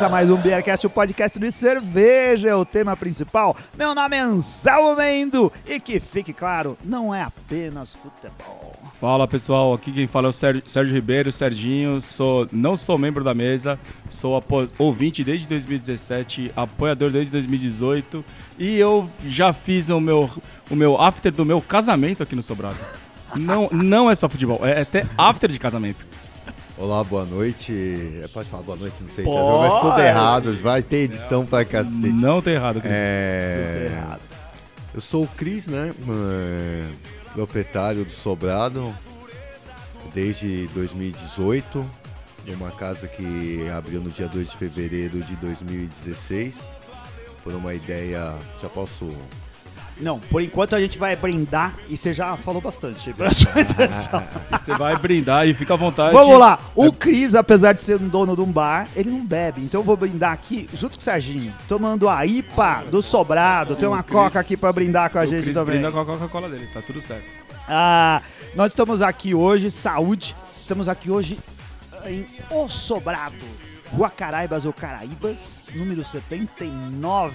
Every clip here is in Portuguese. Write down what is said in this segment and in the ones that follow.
Começa mais um Beercast, o podcast de cerveja, é o tema principal. Meu nome é Anselmo Mendo e que fique claro, não é apenas futebol. Fala pessoal, aqui quem fala é o Sérgio, Sérgio Ribeiro, Serginho. Sou, não sou membro da mesa, sou apo- ouvinte desde 2017, apoiador desde 2018 e eu já fiz o meu, o meu after do meu casamento aqui no Sobrado. Não, não é só futebol, é até after de casamento. Olá, boa noite. É, pode falar boa noite, não sei se Pode. mas tudo errado. Vai ter edição pra cacete. Não tá errado, Cris. É, Errado. eu sou o Cris, né? é, proprietário do Sobrado desde 2018. de Uma casa que abriu no dia 2 de fevereiro de 2016. Por uma ideia. Já posso. Não, por enquanto a gente vai brindar e você já falou bastante pra sua introdução. E Você vai brindar e fica à vontade. Vamos lá, o Cris, apesar de ser um dono de um bar, ele não bebe, então eu vou brindar aqui junto com o Serginho, tomando a IPA do Sobrado, tem uma coca aqui pra brindar com a O gente Cris também. brinda com a Coca-Cola dele, tá tudo certo. Ah, nós estamos aqui hoje, saúde, estamos aqui hoje em O Sobrado, Rua Caraibas ou Caraíbas, número 79.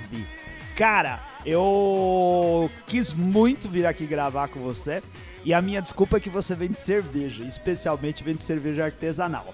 Cara, eu quis muito vir aqui gravar com você e a minha desculpa é que você vende cerveja, especialmente vende cerveja artesanal.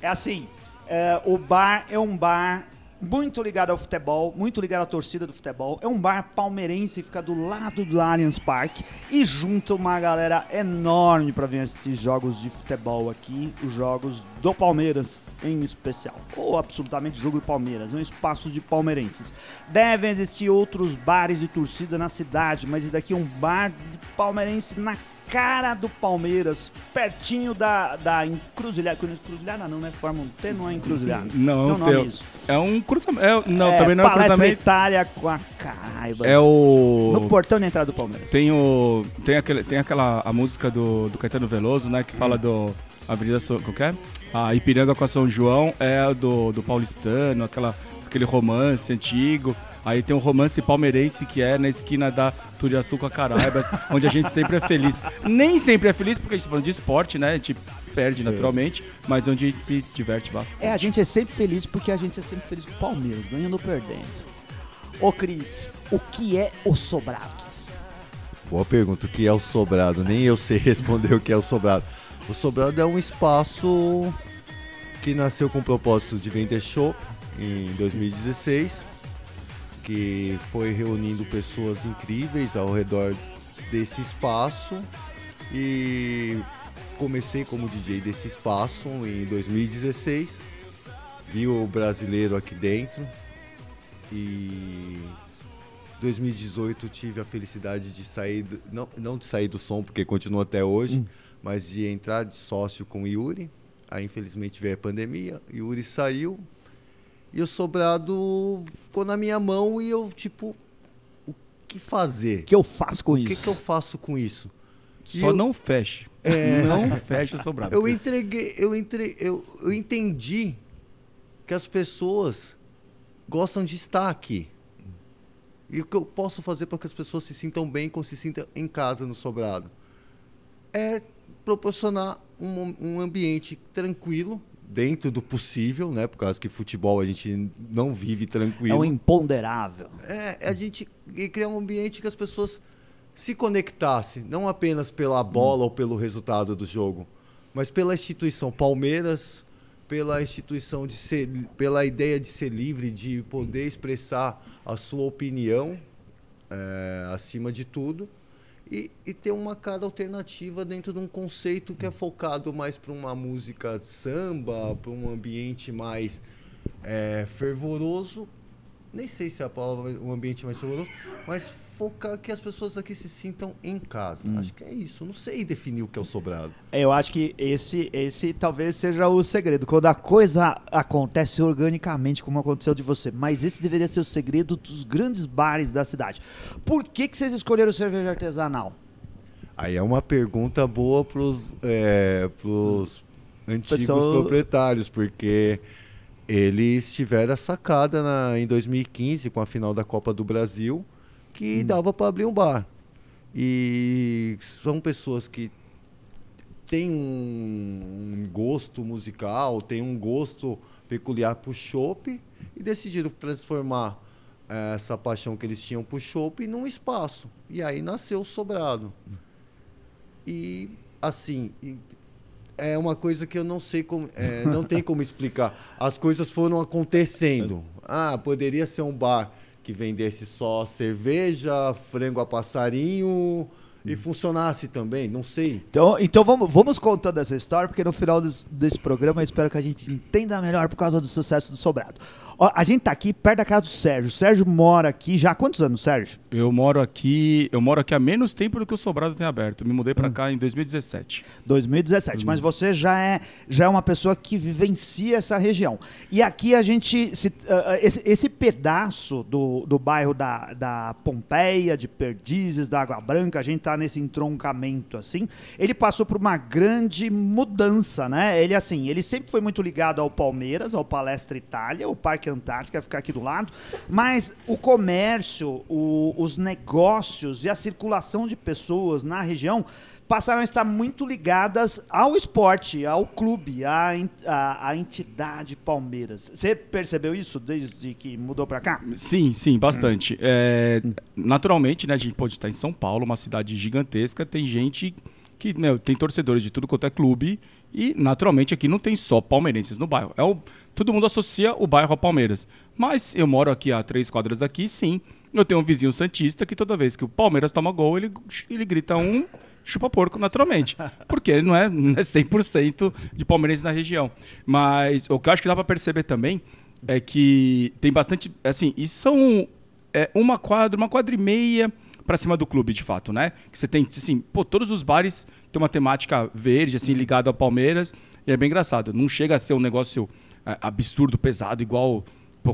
É assim, é, o bar é um bar muito ligado ao futebol, muito ligado à torcida do futebol. É um bar palmeirense, fica do lado do Allianz Parque e junta uma galera enorme para vir assistir jogos de futebol aqui, os jogos do Palmeiras em especial, ou absolutamente jogo do Palmeiras, é um espaço de palmeirenses. Devem existir outros bares de torcida na cidade, mas esse daqui é um bar de palmeirense na cara do Palmeiras, pertinho da, da encruzilhada. Encruzilhada não, né? Forma um T, não é encruzilhada. Não, nome teu- isso. É um cruzamento. é- não, É, também não é Palestra cruzamento. Itália com a Caibas. É o. No portão de entrada do Palmeiras. Tem o. Tem, aquele, tem aquela a música do, do Caetano Veloso, né? Que fala do. Avenida São. Qual que é? A Ipiranga com a São João é do, do paulistano, aquela, aquele romance antigo. Aí tem um romance palmeirense que é na esquina da Turiaçu com a Caraibas, onde a gente sempre é feliz. Nem sempre é feliz, porque a gente tá falando de esporte, né? A gente perde naturalmente, mas onde a gente se diverte bastante. É, a gente é sempre feliz porque a gente é sempre feliz com o Palmeiras, ganhando ou perdendo. Ô Cris, o que é o sobrado? Boa pergunta. O que é o Sobrado? Nem eu sei responder o que é o Sobrado. O Sobrado é um espaço que nasceu com o propósito de vender show em 2016, que foi reunindo pessoas incríveis ao redor desse espaço e comecei como DJ desse espaço em 2016. Vi o brasileiro aqui dentro e 2018 tive a felicidade de sair, do- não, não de sair do som, porque continua até hoje, mas de entrar de sócio com o Yuri. Aí infelizmente veio a pandemia, Yuri saiu e o sobrado ficou na minha mão e eu tipo, o que fazer? O que eu faço com O isso? que, que eu faço com isso? Só eu- não feche. É. Não feche o sobrado. Eu entreguei, eu, entre, eu, eu entendi que as pessoas gostam de estar aqui. E o que eu posso fazer para que as pessoas se sintam bem, como se sintam em casa no sobrado? É proporcionar um, um ambiente tranquilo, dentro do possível, né? Por causa que futebol a gente não vive É tranquilo. um imponderável. É, a gente criar um ambiente que as pessoas se conectassem, não apenas pela bola ou pelo resultado do jogo, mas pela instituição Palmeiras, pela instituição de ser, pela ideia de ser livre, de poder expressar a sua opinião é, acima de tudo. E, e ter uma cara alternativa dentro de um conceito que é focado mais para uma música samba, para um ambiente mais é, fervoroso, nem sei se é a palavra um ambiente mais fervoroso, mas focar que as pessoas aqui se sintam em casa. Acho que é isso. Não sei definir o que é o sobrado. Eu acho que esse, esse talvez seja o segredo. Quando a coisa acontece organicamente, como aconteceu de você. Mas esse deveria ser o segredo dos grandes bares da cidade. Por que, que vocês escolheram cerveja artesanal? Aí é uma pergunta boa para os antigos Pessoal- proprietários, porque eles tiveram a sacada na- em 2015 com a final da Copa do Brasil que dava para abrir um bar. E são pessoas que tem um, um gosto musical, tem um gosto peculiar pro chopp e decidiram transformar eh, essa paixão que eles tinham pro chopp num espaço. E aí nasceu o Sobrado. E assim, é uma coisa que eu não sei como, é, não tem como explicar. As coisas foram acontecendo. Ah, poderia ser um bar que vendesse só cerveja, frango a passarinho e funcionasse também, não sei. Então, então vamos, vamos contando essa história, porque no final desse, desse programa eu espero que a gente entenda melhor por causa do sucesso do Sobrado. Ó, a gente tá aqui perto da casa do Sérgio. O Sérgio mora aqui já há quantos anos, Sérgio? Eu moro aqui, eu moro aqui há menos tempo do que o Sobrado tem aberto. Eu me mudei pra cá em 2017. 2017. Mas você já é, já é uma pessoa que vivencia essa região. E aqui a gente. se- ah, esse, esse pedaço do, do bairro da, da Pompeia, de Perdizes, da Água Branca, a gente tá nesse entroncamento assim. Ele passou por uma grande mudança, né? Ele, assim, ele sempre foi muito ligado ao Palmeiras, ao Palestra Itália, o Parque Antártica, ficar aqui do lado. Mas o comércio, o- os negócios e a circulação de pessoas na região passaram a estar muito ligadas ao esporte, ao clube, à, à- à entidade Palmeiras. Você percebeu isso desde que mudou para cá? Sim, sim, bastante. É, naturalmente, né, a gente pode estar em São Paulo, uma cidade gigantesca, tem gente que meu, tem torcedores de tudo quanto é clube e naturalmente aqui não tem só palmeirenses no bairro. É o, todo mundo associa o bairro a Palmeiras. Mas eu moro aqui a três quadras daqui, sim. Eu tenho um vizinho santista que toda vez que o Palmeiras toma gol, ele, ele grita um chupa porco naturalmente. Porque ele não é, não é 100% de palmeirense na região. Mas o que eu acho que dá para perceber também é que tem bastante. Assim, e são é, uma quadra, uma quadra e meia para cima do clube, de fato, né? Que você tem, assim, pô, todos os bares têm uma temática verde, assim, ligado ao Palmeiras, e é bem engraçado. Não chega a ser um negócio absurdo, pesado, igual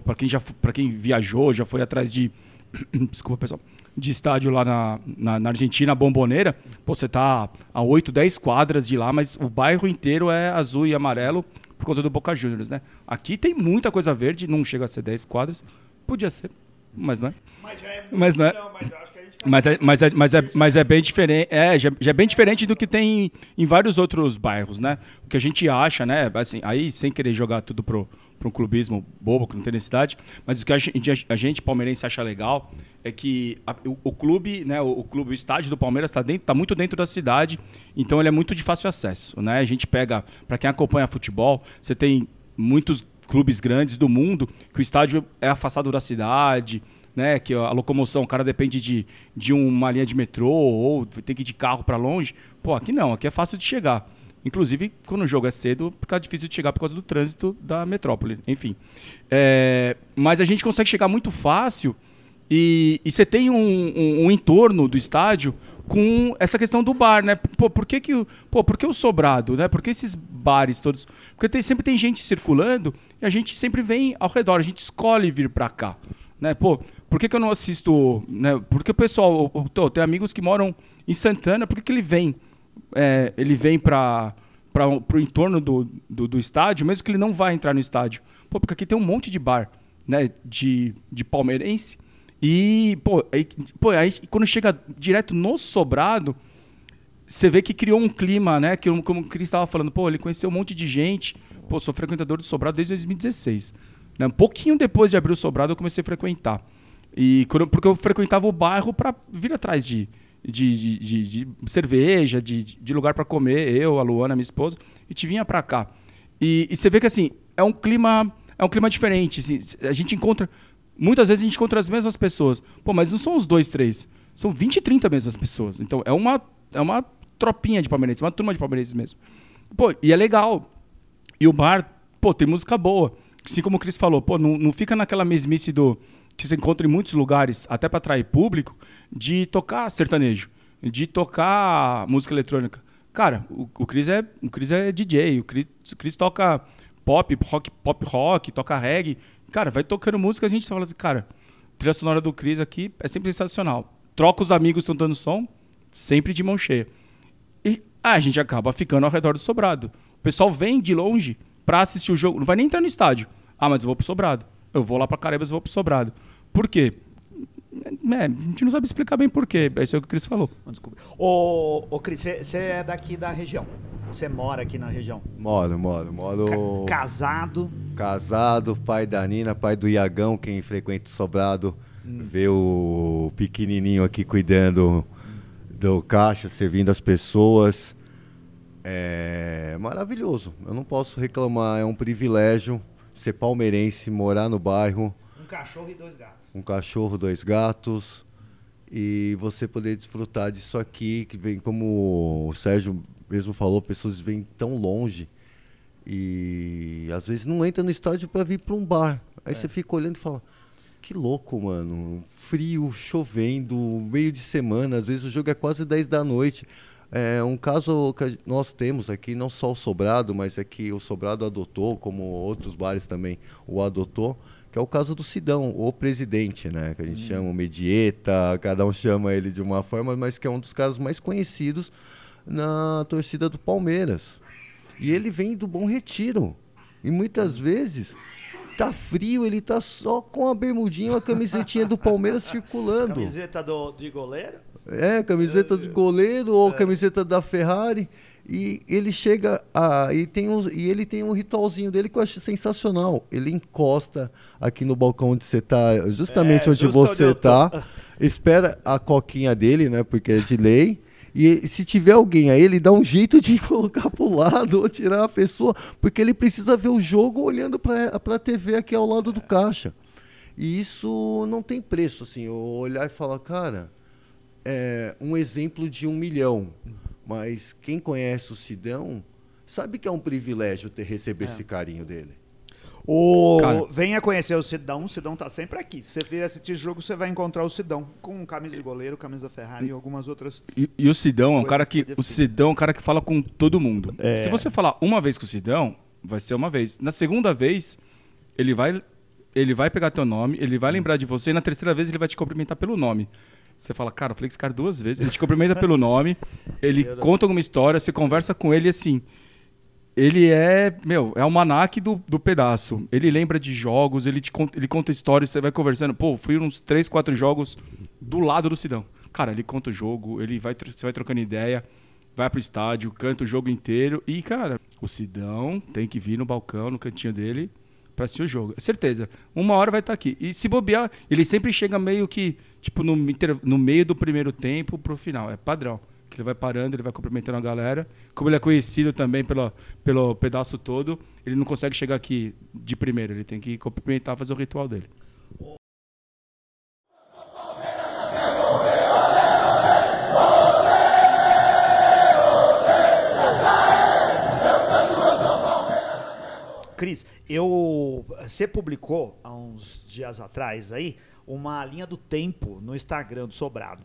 para quem já para quem viajou, já foi atrás de desculpa, pessoal, de estádio lá na, na, na Argentina, Bomboneira, pô, você tá a 8, 10 quadras de lá, mas o bairro inteiro é azul e amarelo por conta do Boca Juniors, né? Aqui tem muita coisa verde, não chega a ser 10 quadras, podia ser, mas não é. Mas não é. Mas é, mas, é, mas, é, mas é bem diferente. É, já, já é bem diferente do que tem em vários outros bairros, né? O que a gente acha, né? Assim, aí sem querer jogar tudo pro, pro um clubismo bobo, que não tem necessidade, mas o que a gente, a gente palmeirense acha legal é que a- o, o clube, né? O, o clube, o estádio do Palmeiras está dentro, tá muito dentro da cidade, então ele é muito de fácil acesso, né? A gente pega, para quem acompanha futebol, você tem muitos clubes grandes do mundo que o estádio é afastado da cidade, né, que a locomoção, o cara depende de, de uma linha de metrô ou tem que ir de carro para longe. Pô, aqui não, aqui é fácil de chegar. Inclusive, quando o jogo é cedo, fica difícil de chegar por causa do trânsito da metrópole. Enfim. É, mas a gente consegue chegar muito fácil e, você tem um, um- um entorno do estádio com essa questão do bar, né? Pô, por que, que, pô, por que o sobrado, né? Por que esses bares todos? Porque tem- sempre tem gente circulando e a gente sempre vem ao redor, a gente escolhe vir para cá. Né? Pô, por que, que eu não assisto. Né? Porque o pessoal. eu- tô- tem amigos que moram em Santana, por que, que ele vem? É, ele vem para o entorno do, do, do estádio, mesmo que ele não vá entrar no estádio. Pô, porque aqui tem um monte de bar né? de, de palmeirense. E, pô, aí, pô, aí quando chega direto no sobrado, você vê que criou um clima, né? Que, como o Cris estava falando, pô, ele conheceu um monte de gente. Pô, sou frequentador do Sobrado desde 2016. Né? Um pouquinho depois de abrir o Sobrado, eu comecei a frequentar. E porque eu frequentava o bairro para vir atrás de, de, de, de- de cerveja, de, de lugar para comer, eu, a Luana, minha esposa, e te vinha para cá. E, e você vê que assim, é um clima, é um clima diferente. assim, a gente encontra. Muitas vezes a gente encontra as mesmas pessoas. Pô, mas não são os dois, três. São 20, 30 mesmas pessoas. Então é uma, é uma tropinha de palmeirenses, uma turma de palmeirenses mesmo. Pô, e é legal. E o bar, pô, tem música boa. Assim como o Cris falou, pô, não, não fica naquela mesmice do que você encontra em muitos lugares, até para atrair público, de tocar sertanejo, de tocar música eletrônica. Cara, o, o Cris é, o Cris é DJ, o Cris, o Cris toca pop, rock, pop rock, toca reggae. Cara, vai tocando música, a gente fala assim, cara, trilha sonora do Cris aqui é sempre sensacional. Troca os amigos que estão dando som, sempre de mão cheia. E ah, a gente acaba ficando ao redor do sobrado. O pessoal vem de longe pra assistir o jogo. Não vai nem entrar no estádio. Ah, mas eu vou pro sobrado. Eu vou lá pra Caraíbas e vou pro sobrado. Por quê? É, a gente não sabe explicar bem por quê. Esse é o que o Cris falou. Desculpa. Ô, ô Cris, você é daqui da região. Você mora aqui na região? Moro, moro, moro. Ca casado? Casado, pai da Nina, pai do Iagão, quem frequenta o sobrado, hum. vê o pequenininho aqui cuidando do caixa, servindo as pessoas. É maravilhoso. Eu não posso reclamar, é um privilégio ser palmeirense, morar no bairro. Um cachorro e dois gatos. Um cachorro, dois gatos. E você poder desfrutar disso aqui, que vem, como o Sérgio mesmo falou, pessoas vêm tão longe e às vezes não entra no estádio para vir para um bar. Aí é. você fica olhando e fala: que louco, mano. Frio, chovendo, meio de semana, às vezes o jogo é quase 10 da noite. É um caso que nós temos aqui, não só o Sobrado, mas é que o Sobrado adotou, como outros bares também o adotou, que é o caso do Sidão, o presidente, né? Que a gente hum. chama o Medieta, cada um chama ele de uma forma, mas que é um dos casos mais conhecidos na torcida do Palmeiras. E ele vem do Bom Retiro. E muitas vezes tá frio, ele tá só com a bermudinha, a camisetinha do Palmeiras circulando. Camiseta do, de goleiro? É, camiseta de goleiro ou é. camiseta da Ferrari. E ele chega a. E, tem um, e ele tem um ritualzinho dele que eu acho sensacional. Ele encosta aqui no balcão onde você está, justamente é, onde você está, espera a coquinha dele, né? Porque é de lei. E se tiver alguém aí, ele dá um jeito de colocar para o lado ou tirar a pessoa, porque ele precisa ver o jogo olhando para a TV aqui ao lado do caixa. E isso não tem preço, assim, eu olhar e falar, cara, é um exemplo de um milhão. Mas quem conhece o Sidão sabe que é um privilégio ter receber é. esse carinho dele. O... Venha conhecer o Sidão, o Sidão tá sempre aqui. Se você vir assistir jogo, você vai encontrar o Sidão com camisa de goleiro, camisa da Ferrari e algumas outras. E, e o Sidão é um cara que. O Sidão é um cara que fala com todo mundo. É. Se você falar uma vez com o Sidão, vai ser uma vez. Na segunda vez, ele vai. Ele vai pegar teu nome, ele vai lembrar de você, e na terceira vez ele vai te cumprimentar pelo nome. Você fala, cara, eu falei com esse cara duas vezes. Ele te cumprimenta pelo nome, ele conta alguma história, você conversa com ele assim ele é, meu, é o manac do, do pedaço. Ele lembra de jogos, ele, te conta, ele conta histórias, você vai conversando. Pô, fui uns 3, 4 jogos do lado do Sidão. Cara, ele conta o jogo, ele vai, você vai trocando ideia, vai pro estádio, canta o jogo inteiro. E, cara, o Sidão tem que vir no balcão, no cantinho dele, pra assistir o jogo. É certeza. Uma hora vai estar tá aqui. E se bobear, ele sempre chega meio que, tipo, no, no meio do primeiro tempo pro final. É padrão ele vai parando, ele vai cumprimentando a galera. Como ele é conhecido também pelo, pelo pedaço todo, ele não consegue chegar aqui de primeiro, ele tem que cumprimentar, fazer o ritual dele. Cris, eu você publicou há uns dias atrás aí uma linha do tempo no Instagram do Sobrado.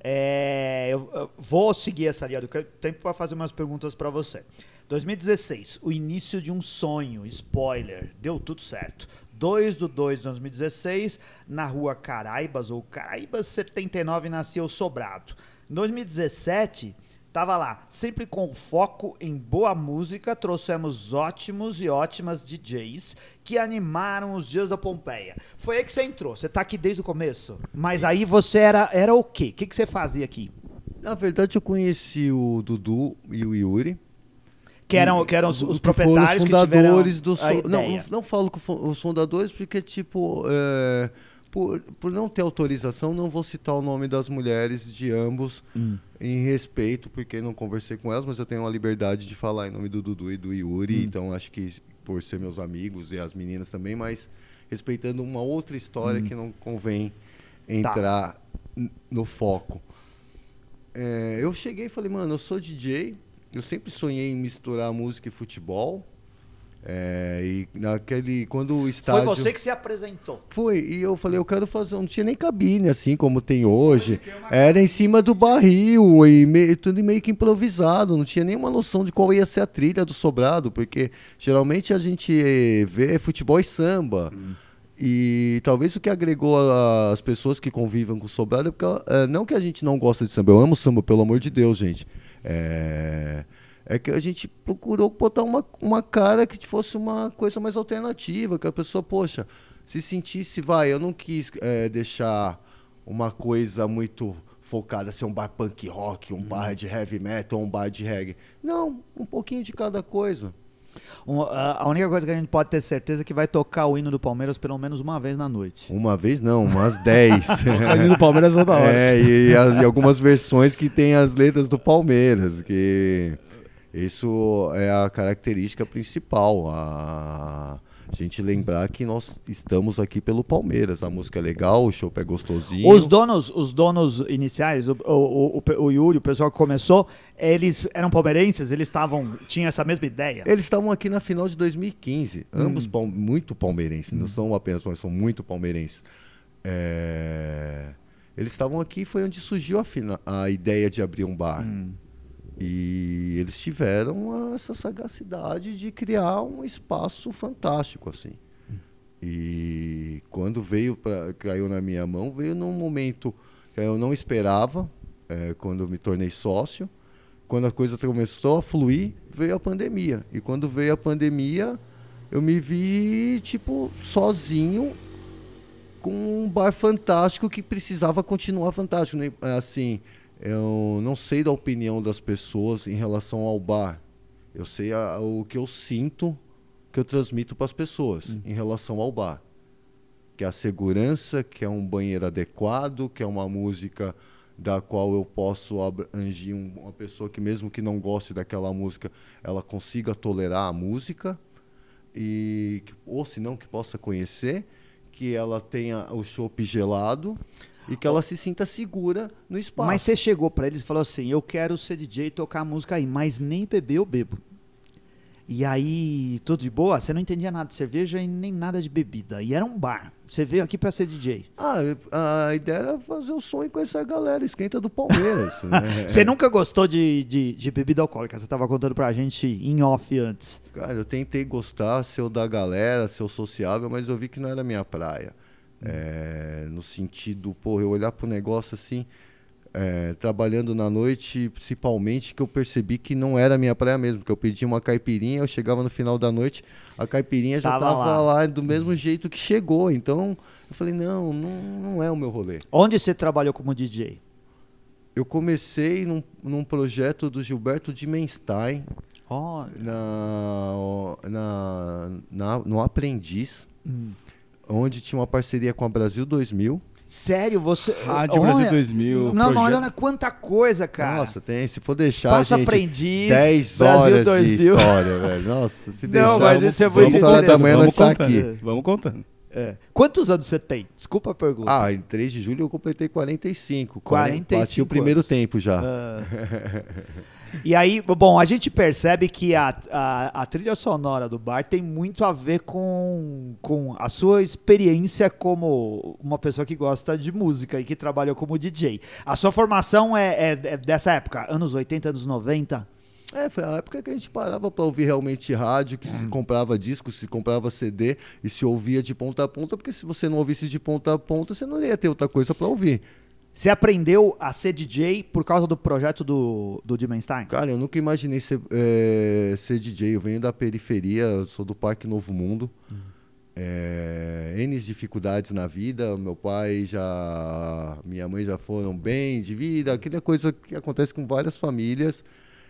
É, eu, eu, vou seguir essa linha do tempo para fazer umas perguntas para você. 2016, o início de um sonho, spoiler, deu tudo certo. 2 do 2 de 2016, na rua Caraibas, ou Caraibas 79, nasceu Sobrado. 2017 Tava lá, sempre com foco em boa música, trouxemos ótimos e ótimas DJs que animaram os dias da Pompeia. Foi aí que você entrou, você tá aqui desde o começo. Mas aí você era, era o quê? O que, que você fazia aqui? Na verdade, eu conheci o Dudu e o Yuri. Que eram, que eram os, os proprietários que foram os fundadores que do. Não, não, não falo com os fundadores porque, tipo, é, por, por não ter autorização, não vou citar o nome das mulheres de ambos hum. em respeito, porque não conversei com elas, mas eu tenho a liberdade de falar em nome do Dudu e do Yuri, hum. então acho que por ser meus amigos e as meninas também, mas respeitando uma outra história hum. que não convém entrar tá. no foco. É, eu cheguei e falei, mano, eu sou DJ, eu sempre sonhei em misturar música e futebol. É, e naquele quando o estádio foi você que se apresentou foi e eu falei eu quero fazer não tinha nem cabine assim como tem hoje era em cima do barril e meio, tudo meio que improvisado não tinha nenhuma noção de qual ia ser a trilha do sobrado porque geralmente a gente vê futebol e samba hum. E talvez o que agregou as pessoas que convivem com o Sobrado é porque, é, não que a gente não gosta de samba, eu amo samba, pelo amor de Deus, gente. É, é que a gente procurou botar uma, uma cara que fosse uma coisa mais alternativa, que a pessoa, poxa, se sentisse, vai, eu não quis é, deixar uma coisa muito focado a ser um bar punk rock, um bar de heavy metal, um bar de reggae. Não, um pouquinho de cada coisa. Um, a única coisa que a gente pode ter certeza é que vai tocar o hino do Palmeiras pelo menos uma vez na noite. Uma vez não, umas 10. Ali no Palmeiras toda hora. É, e, as- e algumas versões que tem as letras do Palmeiras, que isso é a característica principal. A, gente lembrar que nós estamos aqui pelo Palmeiras. A música é legal, o show é gostosinho. Os donos, os donos iniciais, o, o, o, o Yuri, o pessoal que começou, eles eram palmeirenses, eles estavam, tinham essa mesma ideia. Eles estavam aqui na final de 2015, Hum. ambos pal- muito palmeirenses, não são apenas palmeirenses, são muito palmeirenses. É, Eles estavam aqui, foi onde surgiu a, fina- a ideia de abrir um bar. Hum. E eles tiveram essa sagacidade de criar um espaço fantástico assim. E quando veio pra, caiu na minha mão, veio num momento que eu não esperava, é, quando eu me tornei sócio. Quando a coisa começou a fluir, veio a pandemia. E quando veio a pandemia, eu me vi tipo sozinho com um bar fantástico que precisava continuar fantástico. né? Assim, eu não sei da opinião das pessoas em relação ao bar. Eu sei a- o que eu sinto, que eu transmito para as pessoas em relação ao bar. Que é a segurança, que é um banheiro adequado, que é uma música da qual eu posso abranger um- uma pessoa que mesmo que não goste daquela música, ela consiga tolerar a música e ou se não que possa conhecer, que ela tenha o chopp gelado e que ela se sinta segura no espaço. Mas você chegou pra eles e falou assim: Eu quero ser DJ e tocar música aí, mas nem beber eu bebo. E aí, tudo de boa? Você não entendia nada de cerveja e nem nada de bebida. E era um bar. Você veio aqui pra ser DJ. Ah, a ideia era fazer o sonho com essa galera, esquenta do Palmeiras. né? Você nunca gostou de, de, de bebida alcoólica? Você tava contando pra gente em off antes. Cara, eu tentei gostar, ser o da galera, ser o sociável, mas eu vi que não era minha praia. É, no sentido, pô, eu olhar pro negócio assim, é, trabalhando na noite, principalmente, que eu percebi que não era minha praia mesmo, que eu pedi uma caipirinha, eu chegava no final da noite, a caipirinha já Tava tava, lá. lá. do mesmo jeito que chegou. Então, eu falei, não, não, não é o meu rolê. Onde você trabalhou como DJ? Eu comecei num, num projeto do Gilberto Dimenstein, Olha. na, na, na- no Aprendiz, Hum. Onde tinha uma parceria com a Brasil 2000. Sério, você. Rádio Olha- Brasil 2000. Não, mas olha quanta coisa, cara. Nossa, tem, se for deixar, Passo gente, aprendiz, 10 Brasil horas 2000. de história, velho. Nossa, se Não, deixar, mas vamos, isso é muito falar da manhã nós Vamos tá contando. aqui. Vamos contando. É. Quantos anos você tem? Desculpa a pergunta. Ah, em 3 de julho eu completei 45. 45 Bati o primeiro anos. tempo já. Ah. E aí, bom, a gente percebe que a, a, a trilha sonora do bar tem muito a ver com, com a sua experiência como uma pessoa que gosta de música e que trabalhou como DJ. A sua formação é, é- é dessa época, anos 80, anos 90? É, foi a época que a gente parava pra ouvir realmente rádio, que se Hum. comprava disco, se comprava CD e se ouvia de ponta a ponta, porque se você não ouvisse de ponta a ponta, você não ia ter outra coisa pra ouvir. Você aprendeu a ser DJ por causa do projeto do, do Dimenstein? Cara, eu nunca imaginei ser, é, ser DJ. Eu venho da periferia, sou do Parque Novo Mundo. É, N dificuldades na vida. Meu pai já. Minha mãe já foram bem de vida, aquela coisa que acontece com várias famílias.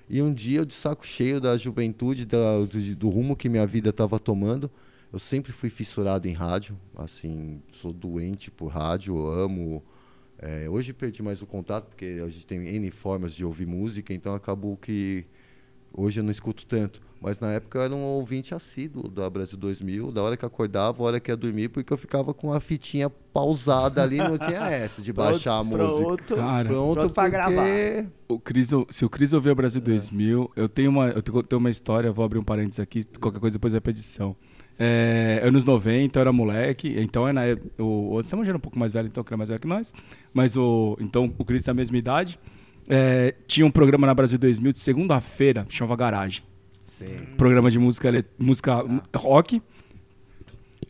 E um dia, eu de saco cheio da juventude, da- do, do rumo que minha vida estava tomando, eu sempre fui fissurado em rádio. Assim, sou doente por rádio, amo. É, hoje perdi mais o contato, porque a gente tem N formas de ouvir música, então acabou que hoje eu não escuto tanto. Mas na época eu era um ouvinte assíduo da Brasil 2000, da hora que acordava, a hora que ia dormir, porque eu ficava com a fitinha pausada ali, não tinha essa de baixar a música. Pronto. Cara, Pronto, Pronto pra porque... gravar. O Cris, se o Cris ouvir o Brasil 2000, eu tenho uma, eu tenho uma história, vou abrir um parênteses aqui, qualquer coisa depois vai pra edição. É, anos 90, eu era moleque, então é na, o, o Samuel já era um pouco mais velho, então que era mais velho que nós, mas o, então o Cris tem a mesma idade. É, tinha um programa na Brasil 2000 de segunda-feira, que chamava Garagem. Sim. Programa de música, música rock,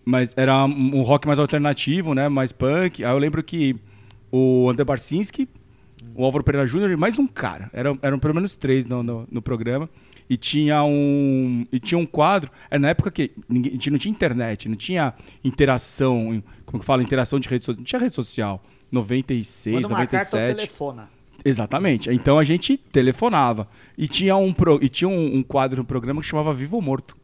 mas era um rock mais alternativo, né, mais punk. Aí eu lembro que o André Barcinski, o Álvaro Pereira Júnior e mais um cara. Eram, eram pelo menos três no, no, no programa. E tinha um. E tinha um quadro. É na época que ninguém, a gente não tinha internet, não tinha interação. Como que fala? Interação de rede social. Não tinha rede social. 96, Quando marcar, tu 97. telefona. Exatamente. Então a gente telefonava. E tinha um, pro- e tinha um, um quadro no programa que chamava Vivo ou Morto.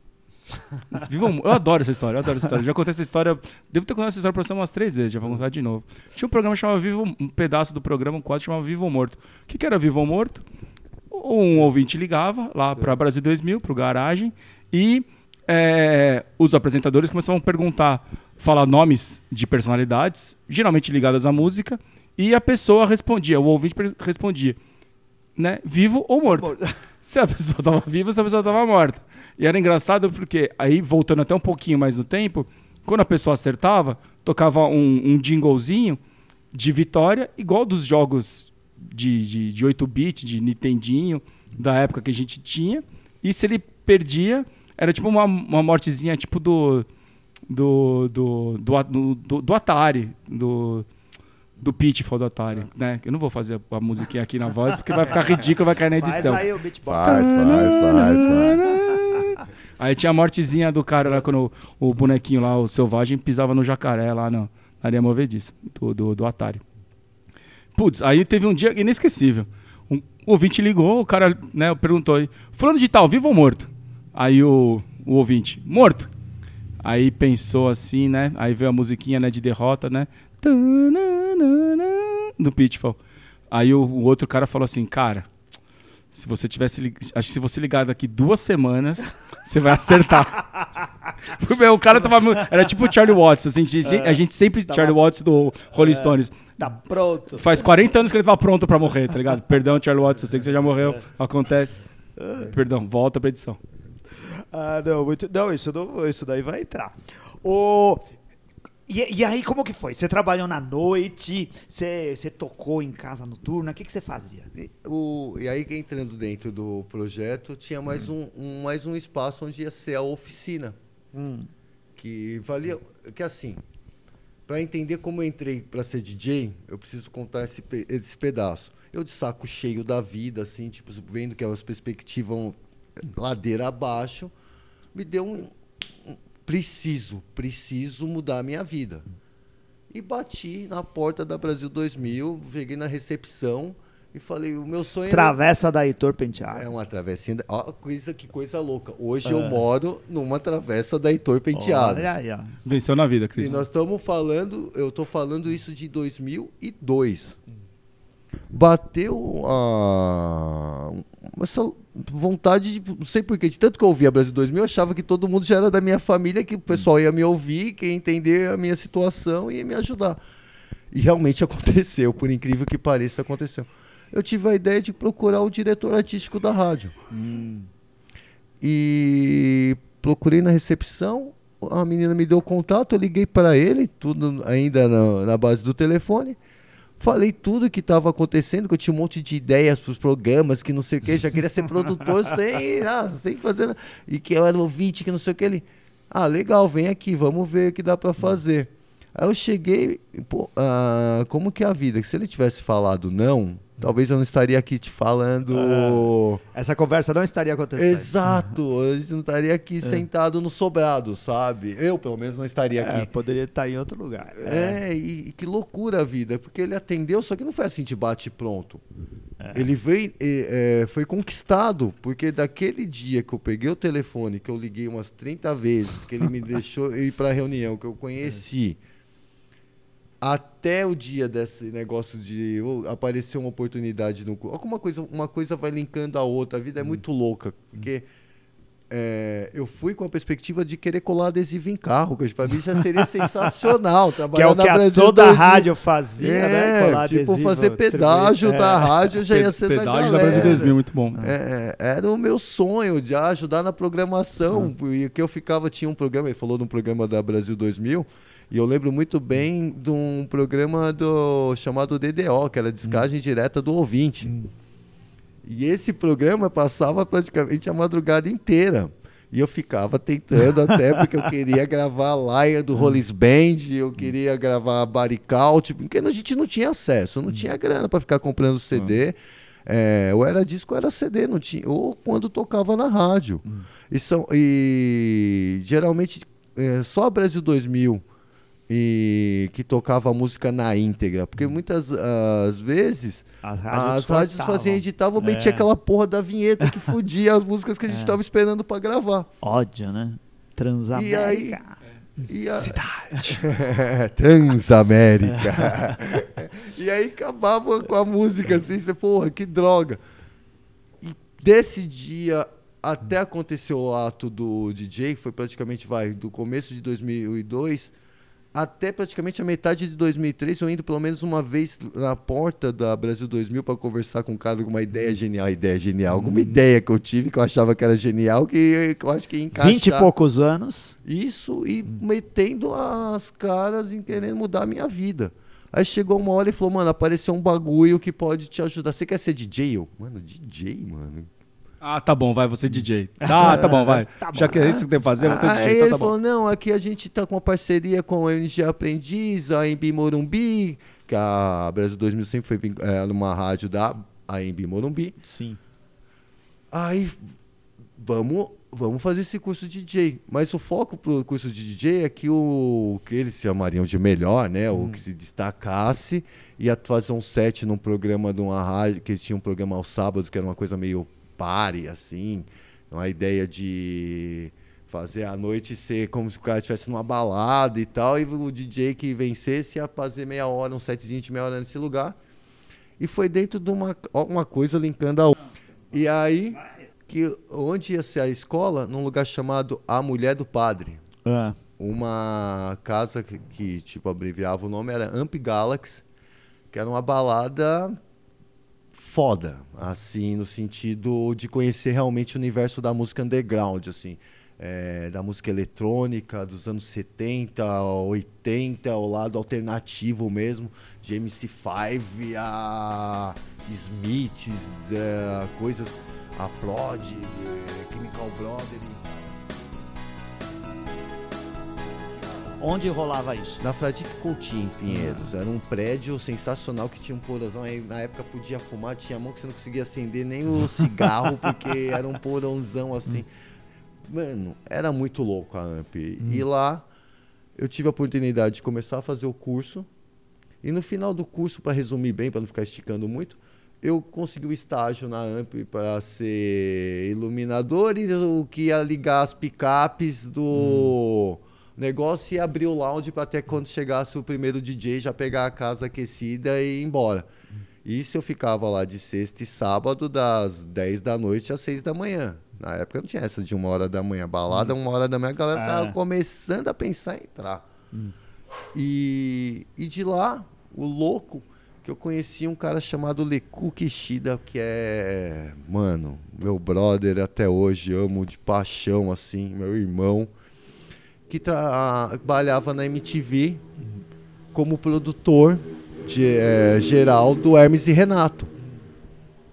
Vivo ou Eu adoro essa história, eu adoro essa história. Já contei essa história. Devo ter contado essa história pra você umas três vezes, já vou contar de novo. Tinha um programa que chamava Vivo, um pedaço do programa, um quadro que chamava Vivo ou Morto. O que, que era Vivo ou Morto? Um ouvinte ligava lá pra Brasil 2000, pro garagem, e é, os apresentadores começavam a perguntar, falar nomes de personalidades, geralmente ligadas à música, e a pessoa respondia, o ouvinte respondia, né, vivo ou morto. Se a pessoa estava viva, se a pessoa estava morta. E era engraçado porque, aí voltando até um pouquinho mais no tempo, quando a pessoa acertava, tocava um, um jinglezinho de vitória, igual dos jogos de, de, de 8-bit, de Nintendinho, da época que a gente tinha. E se ele perdia, era tipo uma, uma mortezinha tipo do. Do, do, do, do, do, do Atari, do, do Pitfall do Atari, né? Eu não vou fazer a musiquinha aqui na voz, porque vai ficar ridículo, vai cair na Faz edição. aí o beatbox. Faz, faz, faz, faz. Aí tinha a mortezinha do cara lá, quando o, o bonequinho lá, o selvagem, pisava no jacaré lá na areia movediça, do, do, do Atari. Putz, aí teve um dia inesquecível. Um ouvinte ligou, o cara né, perguntou aí, fulano de tal, vivo ou morto? Aí o, o ouvinte, morto. Aí pensou assim, né? Aí veio a musiquinha né, de derrota, né? Do Pitfall. Aí o, o outro cara falou assim, cara, se você tivesse. Acho que se você ligar daqui duas semanas, você vai acertar. O cara tava. Era tipo o Charlie Watts. Assim, a, gente, gente sempre. Charlie Watts do Rolling Stones. Tá pronto. Faz 40 anos que ele tava pronto pra morrer, tá ligado? Perdão, Charlie Watts, eu sei que você já morreu. Acontece. Perdão, volta pra edição. Ah, não, muito, não, isso, não, isso daí vai entrar. O, e, e aí, como que foi? Você trabalhou na noite, você, você tocou em casa noturna, o que, que você fazia? E, o- e aí, entrando dentro do projeto, tinha mais um, um- mais um espaço onde ia ser a oficina. Hum. Que valia. Que assim, para entender como eu entrei para ser DJ, eu preciso contar esse, esse pedaço. Eu de saco cheio da vida, assim, tipo, vendo que as perspectivas ladeira abaixo, me deu um- preciso, preciso mudar a minha vida. E bati na porta da Brasil 2000, cheguei na recepção e falei, o meu sonho era- Travessa da Heitor é Penteado. uma travessinha. da- Ó, coisa, que coisa louca. Hoje eu moro numa travessa da Heitor Penteado. Olha aí, ó. Venceu na vida, E Cris. nós estamos falando, eu estou falando isso de 2002. Bateu a essa vontade, de, não sei porquê, de tanto que eu ouvia Brasil 2000, eu achava que todo mundo já era da minha família, que o pessoal ia me ouvir, que ia entender a minha situação e ia me ajudar. E realmente aconteceu, por incrível que pareça, aconteceu. Eu tive a ideia de procurar o diretor artístico da rádio. E procurei na recepção, a menina me deu o contato, eu liguei para ele, tudo ainda na, na base do telefone. Falei tudo que estava acontecendo, que eu tinha um monte de ideias para os programas, que não sei o que, já queria ser produtor sem, ah, sem fazer. E que eu era ouvinte, que não sei o que. Ele, ah, legal, vem aqui, vamos ver o que dá para fazer. Aí eu cheguei, pô, ah, como que é a vida? Que se ele tivesse falado não, talvez eu não estaria aqui te falando. Essa conversa não estaria acontecendo. Exato, a gente não estaria aqui sentado no sobrado, sabe? Eu, pelo menos, não estaria É, aqui. poderia estar em outro lugar. É, e, e que loucura a vida, porque ele atendeu, só que não foi assim de bate pronto. Ele veio, e, é, foi conquistado, porque daquele dia que eu peguei o telefone, que eu liguei umas 30 vezes, que ele me deixou ir para a reunião, que eu conheci, até o dia desse negócio de oh, aparecer uma oportunidade no. Alguma coisa, uma coisa vai linkando a outra. A vida é muito louca, porque é, eu fui com a perspectiva de querer colar adesivo em carro, que para mim já seria sensacional. Que é Trabalhar o na que a Brasil toda 2000. rádio fazia, né? É, Colar tipo, adesivo, fazer pedágio distribuir. da É. rádio já ia ser da Pedágio da galera. Brasil 2000, muito bom. É, era o meu sonho de ajudar na programação. E que eu ficava, tinha um programa, ele falou de um programa da Brasil 2000, e eu lembro muito bem de um programa do, chamado DDO, que era descagem direta do ouvinte. E esse programa passava praticamente a madrugada inteira. E eu ficava tentando até, porque eu queria gravar a Liar do Rollis Band, eu queria gravar a Baricaut, porque a gente não tinha acesso, não tinha grana para ficar comprando CD. É, ou era disco ou era CD, não tinha, ou quando tocava na rádio. E, são, e geralmente é, só a Brasil 2000 e que tocava a música na íntegra. Porque muitas as vezes As as rádios faziam editavam, É. metia aquela porra da vinheta que fudia as músicas que a gente tava esperando pra gravar. Ódio, né? Transamérica. E a- Cidade. Transamérica. e aí acabava com a música assim, você, porra, que droga. E desse dia até acontecer o ato do DJ, que foi praticamente, vai, do começo de 2002 até praticamente a metade de 2003, eu indo pelo menos uma vez na porta da Brasil 2000 para conversar com um cara com uma ideia genial, ideia genial, alguma ideia que eu tive que eu achava que era genial, que eu acho que ia encaixar. Vinte e poucos anos. Isso e metendo as caras em querendo mudar a minha vida. Aí chegou uma hora e falou, mano, apareceu um bagulho que pode te ajudar. Você quer ser DJ? Eu, mano, DJ, mano. Ah, tá bom, vai, você é DJ. Ah, tá bom, vai. Tá bom. Já que é isso que tem que fazer, você é Aí DJ, então ele tá bom. falou, não, aqui a gente tá com uma parceria com a MG Aprendiz, a Embi Morumbi, que a Brasil 2000 sempre foi é, numa rádio da AMB Morumbi. Sim. Aí, vamos, vamos fazer esse curso de DJ. Mas o foco pro curso de DJ é que o que eles chamariam de melhor, né? O que se destacasse, ia fazer um set num programa de uma rádio, que eles tinham um programa aos sábados, que era uma coisa meio pare, assim. Uma ideia de fazer a noite ser como se o cara estivesse numa balada e tal, e o DJ que vencesse ia fazer meia hora, um setzinho de meia hora nesse lugar. E foi dentro de uma, uma coisa linkando a outra. E aí, que onde ia ser a escola? Num lugar chamado A Mulher do Padre. Ah, Uma casa que, que, tipo, abreviava o nome, era Amp Galaxy, que era uma balada foda, assim, no sentido de conhecer realmente o universo da música underground, assim. é, da música eletrônica dos anos 70, 80, o lado alternativo mesmo, de MC5 a Smiths, é, coisas, a Prod, é, Chemical Brothers. Onde rolava isso? Na Fradique Coutinho, em Pinheiros. Era um prédio sensacional que tinha um porãozão. Aí na época podia fumar, tinha mão que você não conseguia acender nem o cigarro, porque era um porãozão assim. Mano, era muito louco a AMP. E lá eu tive a oportunidade de começar a fazer o curso. E no final do curso, para resumir bem, para não ficar esticando muito, eu consegui o estágio na AMP para ser iluminador e o que ia ligar as picapes do negócio e abrir o lounge para até quando chegasse o primeiro DJ já pegar a casa aquecida e ir embora. Isso eu ficava lá de sexta e sábado, das 10 da noite às 6 da manhã. Na época não tinha essa de uma hora da manhã. Balada, uma hora da manhã, a galera tava Ah. começando a pensar em entrar. E, e de lá, o louco, que eu conheci um cara chamado Leku Kishida, que é, mano, meu brother até hoje, amo de paixão, assim, meu irmão, que tra- trabalhava na MTV como produtor de, eh, geral do Hermes e Renato.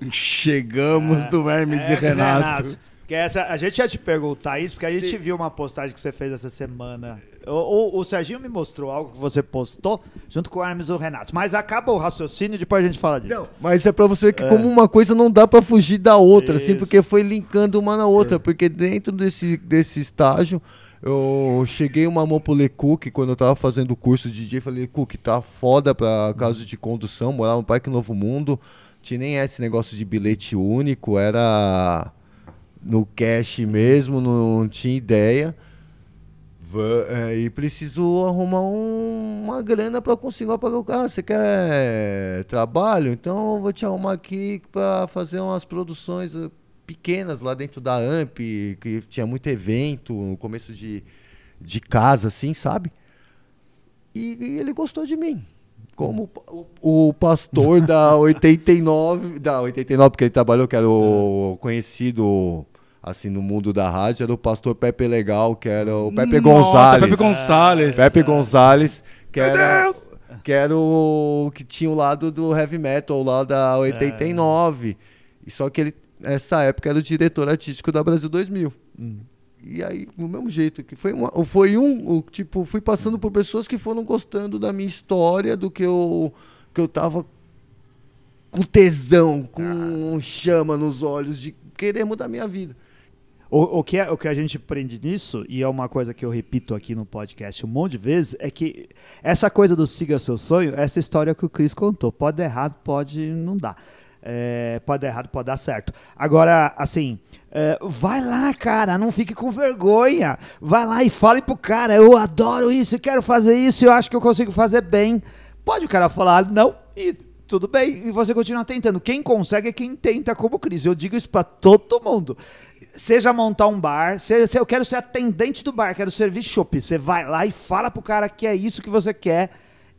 Chegamos do Hermes e É, Renato. Porque essa, a gente ia te perguntar isso, porque a gente Sim. viu uma postagem que você fez essa semana. O, o, o Serginho me mostrou algo que você postou junto com o Hermes e o Renato. Mas acaba o raciocínio e depois a gente fala disso. Não, mas é pra você ver que como uma coisa não dá pra fugir da outra, assim, Isso. porque foi linkando uma na outra, porque dentro desse, desse estágio eu cheguei uma mão pro Lecook quando eu tava fazendo o curso de DJ, falei, Lecook, tá foda pra caso de condução, morava no Parque Novo Mundo, tinha nem esse negócio de bilhete único, era no cash mesmo, não tinha ideia. É, e preciso arrumar um- uma grana para conseguir pagar o carro. Você quer trabalho? Então eu vou te arrumar aqui para fazer umas produções pequenas lá dentro da AMP, que tinha muito evento no começo de, de casa, assim, sabe? E, e ele gostou de mim. Como o, o pastor da 89, da 89, porque ele trabalhou, que era o conhecido assim no mundo da rádio, era o pastor Pepe Legal, que era o Pepe Nossa, Gonzalez. Pepe Gonzalez. Pepe Gonzalez, que Meu era Deus! que era o que tinha o lado do heavy metal lá da 89. E só que ele nessa época era o diretor artístico da Brasil 2000. E aí, do mesmo jeito que foi uma, foi um, tipo, fui passando por pessoas que foram gostando da minha história, do que eu que eu tava com tesão, com chama nos olhos de querer mudar minha vida. O, o, que é, o que a gente aprende nisso, e é uma coisa que eu repito aqui no podcast um monte de vezes, é que essa coisa do siga seu sonho, essa história que o Chris contou. Pode dar errado, pode não dar. É, pode dar errado, pode dar certo. Agora, assim, é, vai lá, cara, não fique com vergonha. Vai lá e fale pro cara, eu adoro isso, quero fazer isso, eu acho que eu consigo fazer bem. Pode o cara falar não e tudo bem, e você continua tentando. Quem consegue é quem tenta como Cris. Eu digo isso para todo mundo. Seja montar um bar, seja, eu quero ser atendente do bar, quero servir chopp. Você vai lá e fala pro cara que é isso que você quer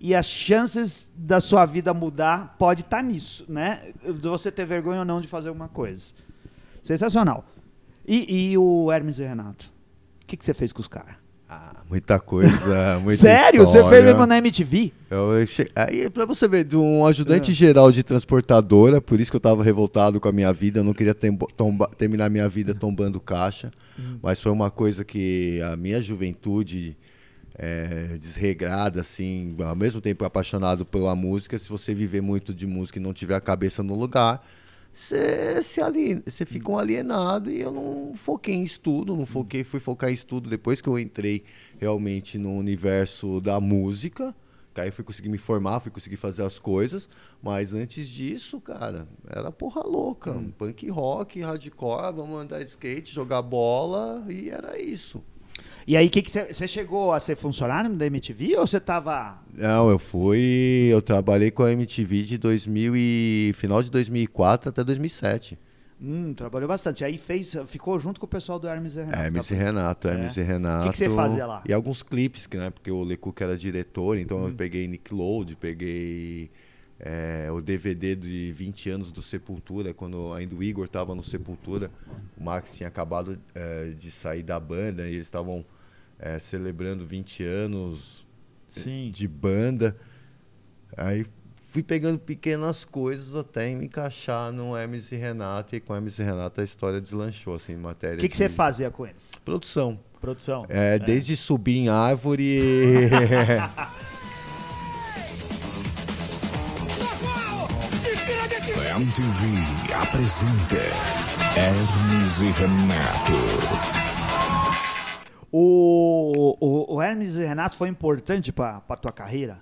e as chances da sua vida mudar pode estar tá nisso, né? De você ter vergonha ou não de fazer alguma coisa. Sensacional. E, e o Hermes e Renato? O que, que você fez com os caras? Ah, muita coisa, muita Sério? História. Você fez mesmo na MTV? Eu, che... Aí, pra você ver, de um ajudante é. geral de transportadora, por isso que eu tava revoltado com a minha vida, eu não queria tomba... terminar minha vida tombando caixa, hum. mas foi uma coisa que a minha juventude é, desregrada, assim, ao mesmo tempo apaixonado pela música, se você viver muito de música e não tiver a cabeça no lugar, você se alien... você fica um alienado e eu não foquei em estudo, não foquei, fui focar em estudo depois que eu entrei realmente no universo da música. Que aí fui conseguir me formar, fui conseguir fazer as coisas, mas antes disso, cara, era porra louca, hum. punk rock, hardcore, vamos andar de skate, jogar bola e era isso. E aí, que você chegou a ser funcionário da MTV ou você tava. Não, eu fui. Eu trabalhei com a MTV de 2000 e. final de 2004 até 2007. Hum, trabalhou bastante. Aí fez, ficou junto com o pessoal do Hermes e Renato. Hermes e Renato, é. Hermes e Renato. O que, você fazia lá? E alguns clipes, né? Porque o Lecoq era diretor, então hum. eu peguei Nick Load, peguei é, o DVD de 20 anos do Sepultura, quando ainda o Igor estava no Sepultura. O Max tinha acabado é, de sair da banda e eles estavam é, celebrando 20 anos Sim. de banda. Aí fui pegando pequenas coisas até me encaixar no Hermes e Renato. E com Hermes e Renato a história deslanchou, assim, em matéria. O que, que você fazia com eles? Produção. Produção. É, é. desde subir em árvore. MTV apresenta Hermes e Renato. O, o, o Hermes e Renato foi importante para a tua carreira?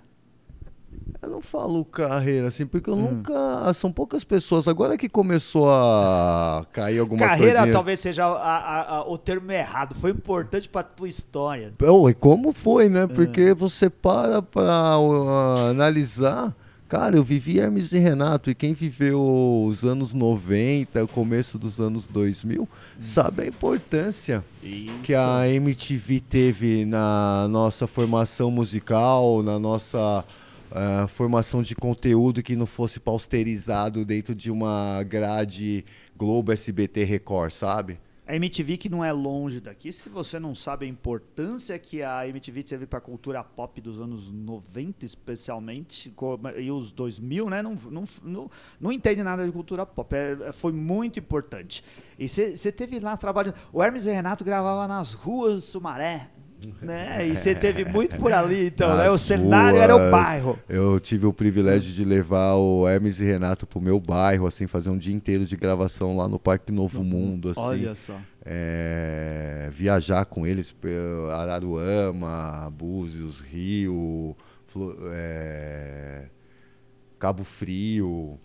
Eu não falo carreira, assim, porque eu hum. nunca. São poucas pessoas. Agora que começou a cair algumas Carreira coisinhas... talvez seja a, a, a, o termo errado. Foi importante pra tua história. Oh, e como foi, né? Porque é. você para pra uh, analisar. Cara, eu vivi Hermes e Renato, e quem viveu os anos 90, o começo dos anos 2000, hum. sabe a importância Isso. que a MTV teve na nossa formação musical, na nossa uh, formação de conteúdo que não fosse pausterizado dentro de uma grade Globo, SBT, Record, sabe? A MTV que não é longe daqui, se você não sabe a importância que a MTV teve para a cultura pop dos anos 90, especialmente, e os 2000, né? Não, não, não, não entende nada de cultura pop. É, é foi muito importante. E você teve lá trabalho. O Hermes e Renato gravavam nas ruas Sumaré, né? E você teve muito por ali, então, né? O cenário ruas, era o bairro. Eu tive o privilégio de levar o Hermes e Renato pro meu bairro, assim, fazer um dia inteiro de gravação lá no Parque Novo Mundo, assim. Olha só. É, viajar com eles Araruama, Búzios, Rio, é, Cabo Frio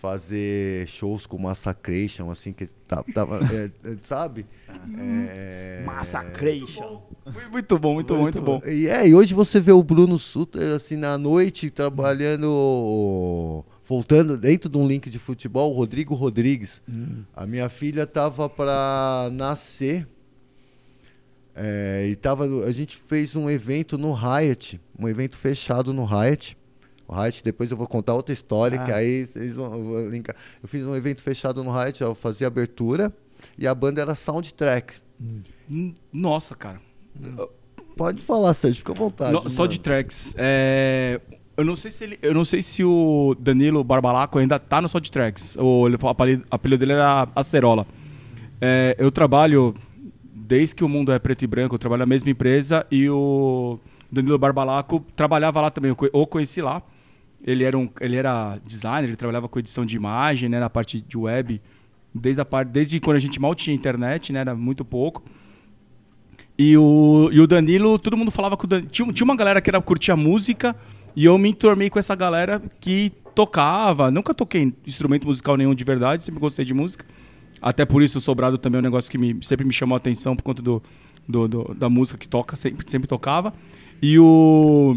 fazer shows com Massacration, assim, que tava, é, é, sabe? É, Massacration. Muito bom, muito, bom, muito bom. E, é, e hoje você vê o Bruno Suter, assim, na noite, trabalhando, voltando dentro de um link de futebol, o Rodrigo Rodrigues. Hum. A minha filha tava para nascer, é, e tava, a gente fez um evento no Hyatt, um evento fechado no Hyatt, o Riot, depois eu vou contar outra história, ah. que aí vocês vão linkar. Eu fiz um evento fechado no Riot, eu fazia abertura e a banda era soundtrack. Hum. Nossa, cara. Pode falar, Sérgio, fica à vontade. No, soundtracks. É... Eu não sei se ele, eu não sei se o Danilo Barbalaco ainda tá no Soundtracks. O apelido, apelido dele era Acerola. É, eu trabalho desde que o mundo é preto e branco, eu trabalho na mesma empresa e o Danilo Barbalaco trabalhava lá também, ou conheci lá. Ele era, um, ele era designer, ele trabalhava com edição de imagem, né, na parte de web. Desde, a parte, desde quando a gente mal tinha internet, né? Era muito pouco. E o, e o Danilo, todo mundo falava com o Danilo. Tinha, tinha uma galera que era, curtia música e eu me entormei com essa galera que tocava. Nunca toquei instrumento musical nenhum de verdade, sempre gostei de música. Até por isso o Sobrado também é um negócio que me, sempre me chamou a atenção por conta do, do, do- da música que toca, sempre, sempre tocava. E o,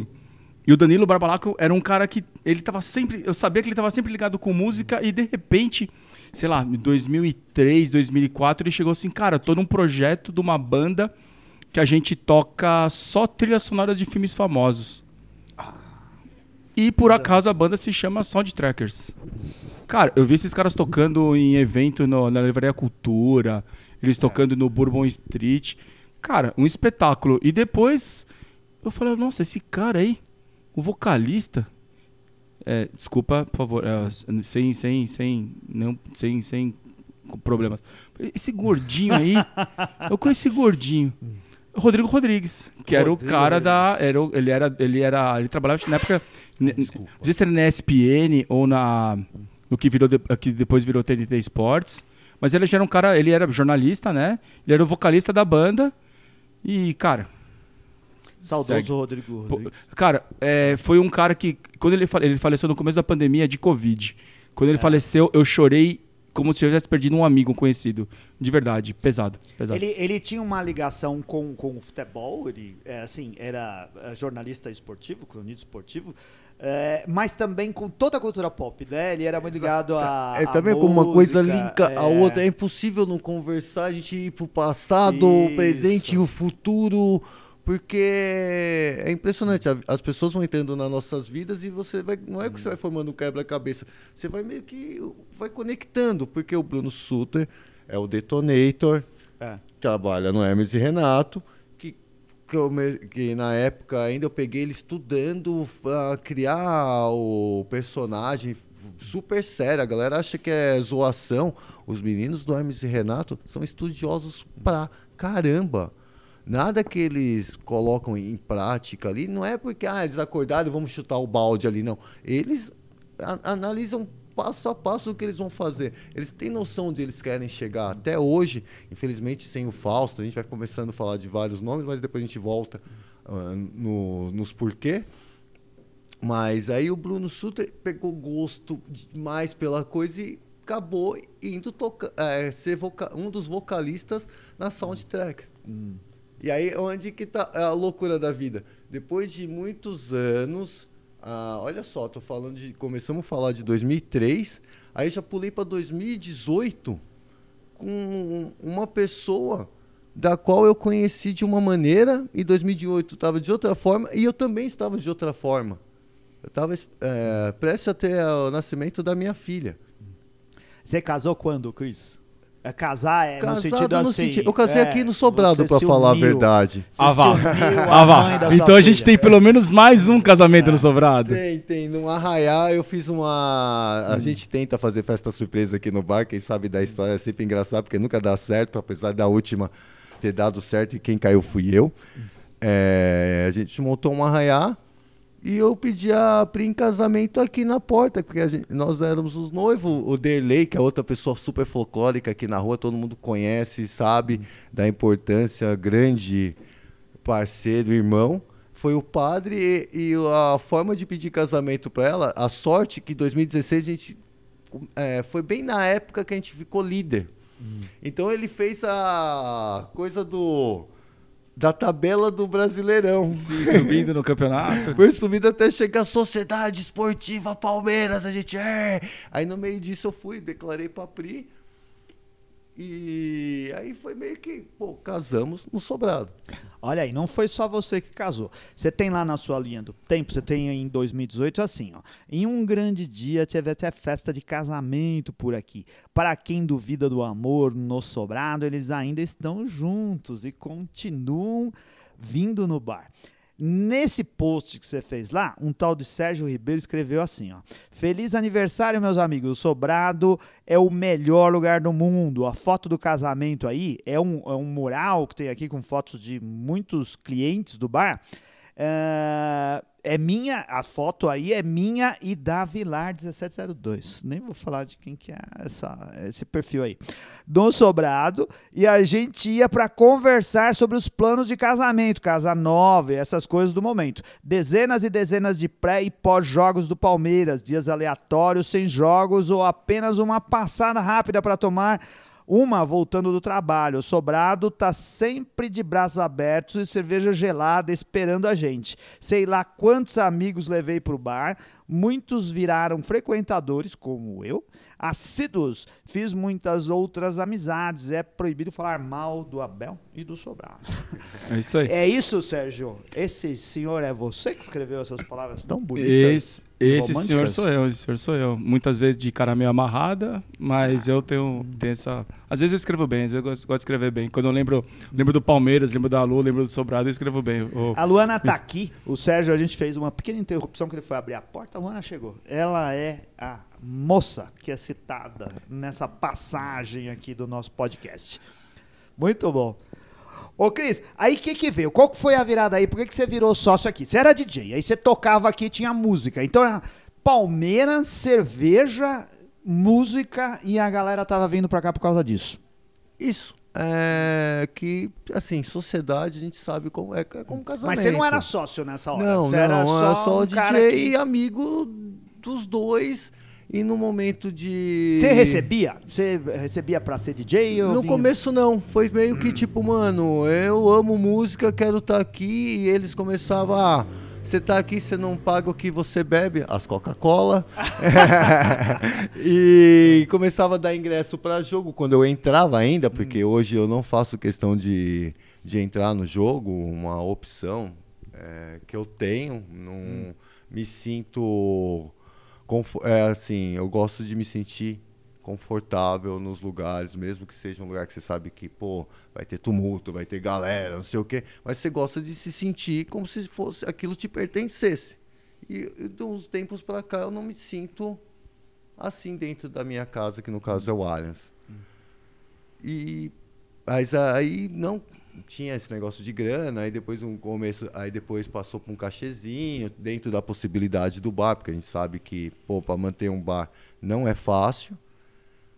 e o Danilo Barbalaco era um cara que ele tava sempre. Eu sabia que ele tava sempre ligado com música e de repente, sei lá, em 2003, 2004, ele chegou assim: cara, tô num projeto de uma banda que a gente toca só trilhas sonoras de filmes famosos. E por acaso a banda se chama Soundtrackers. Cara, eu vi esses caras tocando em evento no- na Livraria Cultura, eles tocando no Bourbon Street. Cara, um espetáculo. E depois eu falei, nossa, esse cara aí, o vocalista. É, desculpa, por favor, é, sem, sem, sem, não, sem, sem problemas. Esse gordinho aí, eu conheci gordinho. Rodrigo Rodrigues, que era o Rodrigo cara da. Era, ele era. Ele era. Ele trabalhava na época. Desculpa. Não sei se era na ESPN ou na. No que virou que depois virou TNT Sports. Mas ele já era um cara. Ele era jornalista, né? Ele era o vocalista da banda. E, cara. Saudoso Segue. Rodrigo Rodrigues. Cara, é, foi um cara que. Quando ele, fale- ele faleceu no começo da pandemia de Covid. Quando É. ele faleceu, eu chorei como se eu tivesse perdido um amigo um conhecido. De verdade. Pesado. pesado. Ele, ele tinha uma ligação com, com o futebol, ele é, assim, era é, jornalista esportivo, cronista esportivo, é, mas também com toda a cultura pop, né? Ele era muito ligado a. É a também como uma coisa linka a é. outra. É impossível não conversar, a gente ir pro passado, o Isso. presente e o futuro. Porque é impressionante, as pessoas vão entrando nas nossas vidas e você vai. Não é que você vai formando um quebra-cabeça, você vai meio que. vai conectando, porque o Bruno Suter é o detonator, É. trabalha no Hermes e Renato, que, que, eu que na época ainda eu peguei ele estudando a criar o personagem super sério. A galera acha que é zoação. Os meninos do Hermes e Renato são estudiosos pra caramba. Nada que eles colocam em prática ali não é porque ah, eles acordaram vamos chutar o balde ali, não. Eles analisam passo a passo o que eles vão fazer. Eles têm noção onde eles querem chegar. Até hoje, infelizmente, sem o Fausto, a gente vai começando a falar de vários nomes, mas depois a gente volta ah, no- nos porquê. Mas aí o Bruno Suter pegou gosto demais pela coisa e acabou indo tocar, é, ser voca- um dos vocalistas na soundtrack. E aí onde que tá a loucura da vida? Depois de muitos anos, ah, olha só, tô falando de começamos a falar de 2003, aí já pulei para 2018 com uma pessoa da qual eu conheci de uma maneira, em 2008 estava de outra forma e eu também estava de outra forma. Eu estava é, prestes a ter o nascimento da minha filha. Você casou quando, Cris? É casar é no Casado sentido no assim. senti- Eu casei é, aqui no Sobrado, para falar a verdade. Ah, se vá. Ah, vá. Então a gente filha. tem pelo menos mais um casamento no Sobrado. Tem, tem. No Arraiá eu fiz uma. A gente tenta fazer festa surpresa aqui no bar, quem sabe da história é sempre engraçado, porque nunca dá certo, apesar da última ter dado certo e quem caiu fui eu. É, a gente montou um arraiá e eu pedi a Pri em casamento aqui na porta, porque gente- nós éramos os noivos. O Derley, que é outra pessoa super folclórica aqui na rua, todo mundo conhece, sabe da importância grande parceiro, irmão, foi o padre e, e a forma de pedir casamento para ela, a sorte que em 2016 a gente é, foi bem na época que a gente ficou líder. Então ele fez a coisa do da tabela do Brasileirão. Sim, subindo no campeonato. Foi subindo até chegar a Sociedade Esportiva Palmeiras, a gente é. Aí no meio disso eu fui, declarei pra Pri. E aí foi meio que, pô, casamos no sobrado. Olha aí, não foi só você que casou. Você tem lá na sua linha do tempo, você tem em 2018 assim, ó. Em um grande dia teve até festa de casamento por aqui. Para quem duvida do amor no sobrado, eles ainda estão juntos e continuam vindo no bar. Nesse post que você fez lá, um tal de Sérgio Ribeiro escreveu assim, ó: Feliz aniversário, meus amigos. O Sobrado é o melhor lugar do mundo. A foto do casamento aí é um, é um mural que tem aqui com fotos de muitos clientes do bar. É, é minha, a foto aí é minha e da Vilar 1702. Nem vou falar de quem que é essa, esse perfil aí. Do Sobrado. E a gente ia para conversar sobre os planos de casamento, casa nova, essas coisas do momento. Dezenas e dezenas de pré e pós-jogos do Palmeiras, dias aleatórios, sem jogos ou apenas uma passada rápida para tomar uma voltando do trabalho. O sobrado tá sempre de braços abertos e cerveja gelada esperando a gente. Sei lá quantos amigos levei pro bar, muitos viraram frequentadores, como eu, assíduos. Fiz muitas outras amizades. É proibido falar mal do Abel e do sobrado. É isso aí. É isso, Sérgio. Esse senhor é você que escreveu essas palavras tão bonitas. Esse, esse românticas? senhor sou eu, esse senhor sou eu. Muitas vezes de cara meio amarrada, mas eu tenho, tenho essa. Às vezes eu escrevo bem, às vezes eu gosto, gosto de escrever bem. Quando eu lembro, lembro do Palmeiras, lembro da Lu, lembro do Sobrado, eu escrevo bem. O- A Luana tá aqui. O Sérgio, a gente fez uma pequena interrupção que ele foi abrir a porta. A Luana chegou. Ela é a moça que é citada nessa passagem aqui do nosso podcast. Muito bom. Ô, Cris, aí o que que veio? Qual que foi a virada aí? Por que, que você virou sócio aqui? Você era DJ, aí você tocava aqui tinha música. Então, era Palmeiras, cerveja, música e a galera tava vindo pra cá por causa disso. Isso. É que, assim, sociedade a gente sabe como é, é como casamento. Mas você não era sócio nessa hora. Não, você não, era só, só, um DJ que... e amigo dos dois. E no momento de. Você recebia? Você recebia pra ser DJ? ou No vinha- começo não, foi meio que tipo, mano, eu amo música, quero estar aqui, e eles começavam, ah, você tá aqui, você não paga o que você bebe, as Coca-Cola. e começava a dar ingresso para jogo quando eu entrava ainda, porque hoje eu não faço questão de, de entrar no jogo, uma opção é, que eu tenho, não me sinto é assim, eu gosto de me sentir confortável nos lugares, mesmo que seja um lugar que você sabe que, pô, vai ter tumulto, vai ter galera, não sei o quê, mas você gosta de se sentir como se fosse aquilo te pertencesse. E, e de uns tempos pra cá eu não me sinto assim dentro da minha casa, que no caso é o Allianz. E mas aí não tinha esse negócio de grana, aí depois um começo, aí depois passou para um cachezinho dentro da possibilidade do bar, porque a gente sabe que, pô, para manter um bar não é fácil.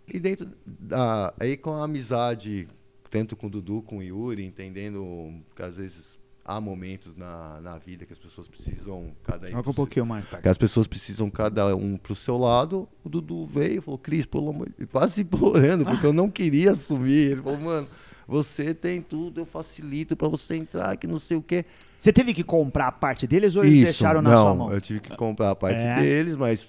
E dentro da aí com a amizade tanto com o Dudu, com o Yuri, entendendo que às vezes há momentos na, na vida que as pessoas precisam cada Coloca um pouquinho mais, pai. que as pessoas precisam cada um pro seu lado. O Dudu veio e falou, Cris, pelo amor quase implorando, porque eu não queria assumir. Ele falou, mano, você tem tudo, eu facilito pra você entrar, que não sei o quê. Você teve que comprar a parte deles ou eles Isso, deixaram na não, sua mão? eu tive que comprar a parte É. deles, mas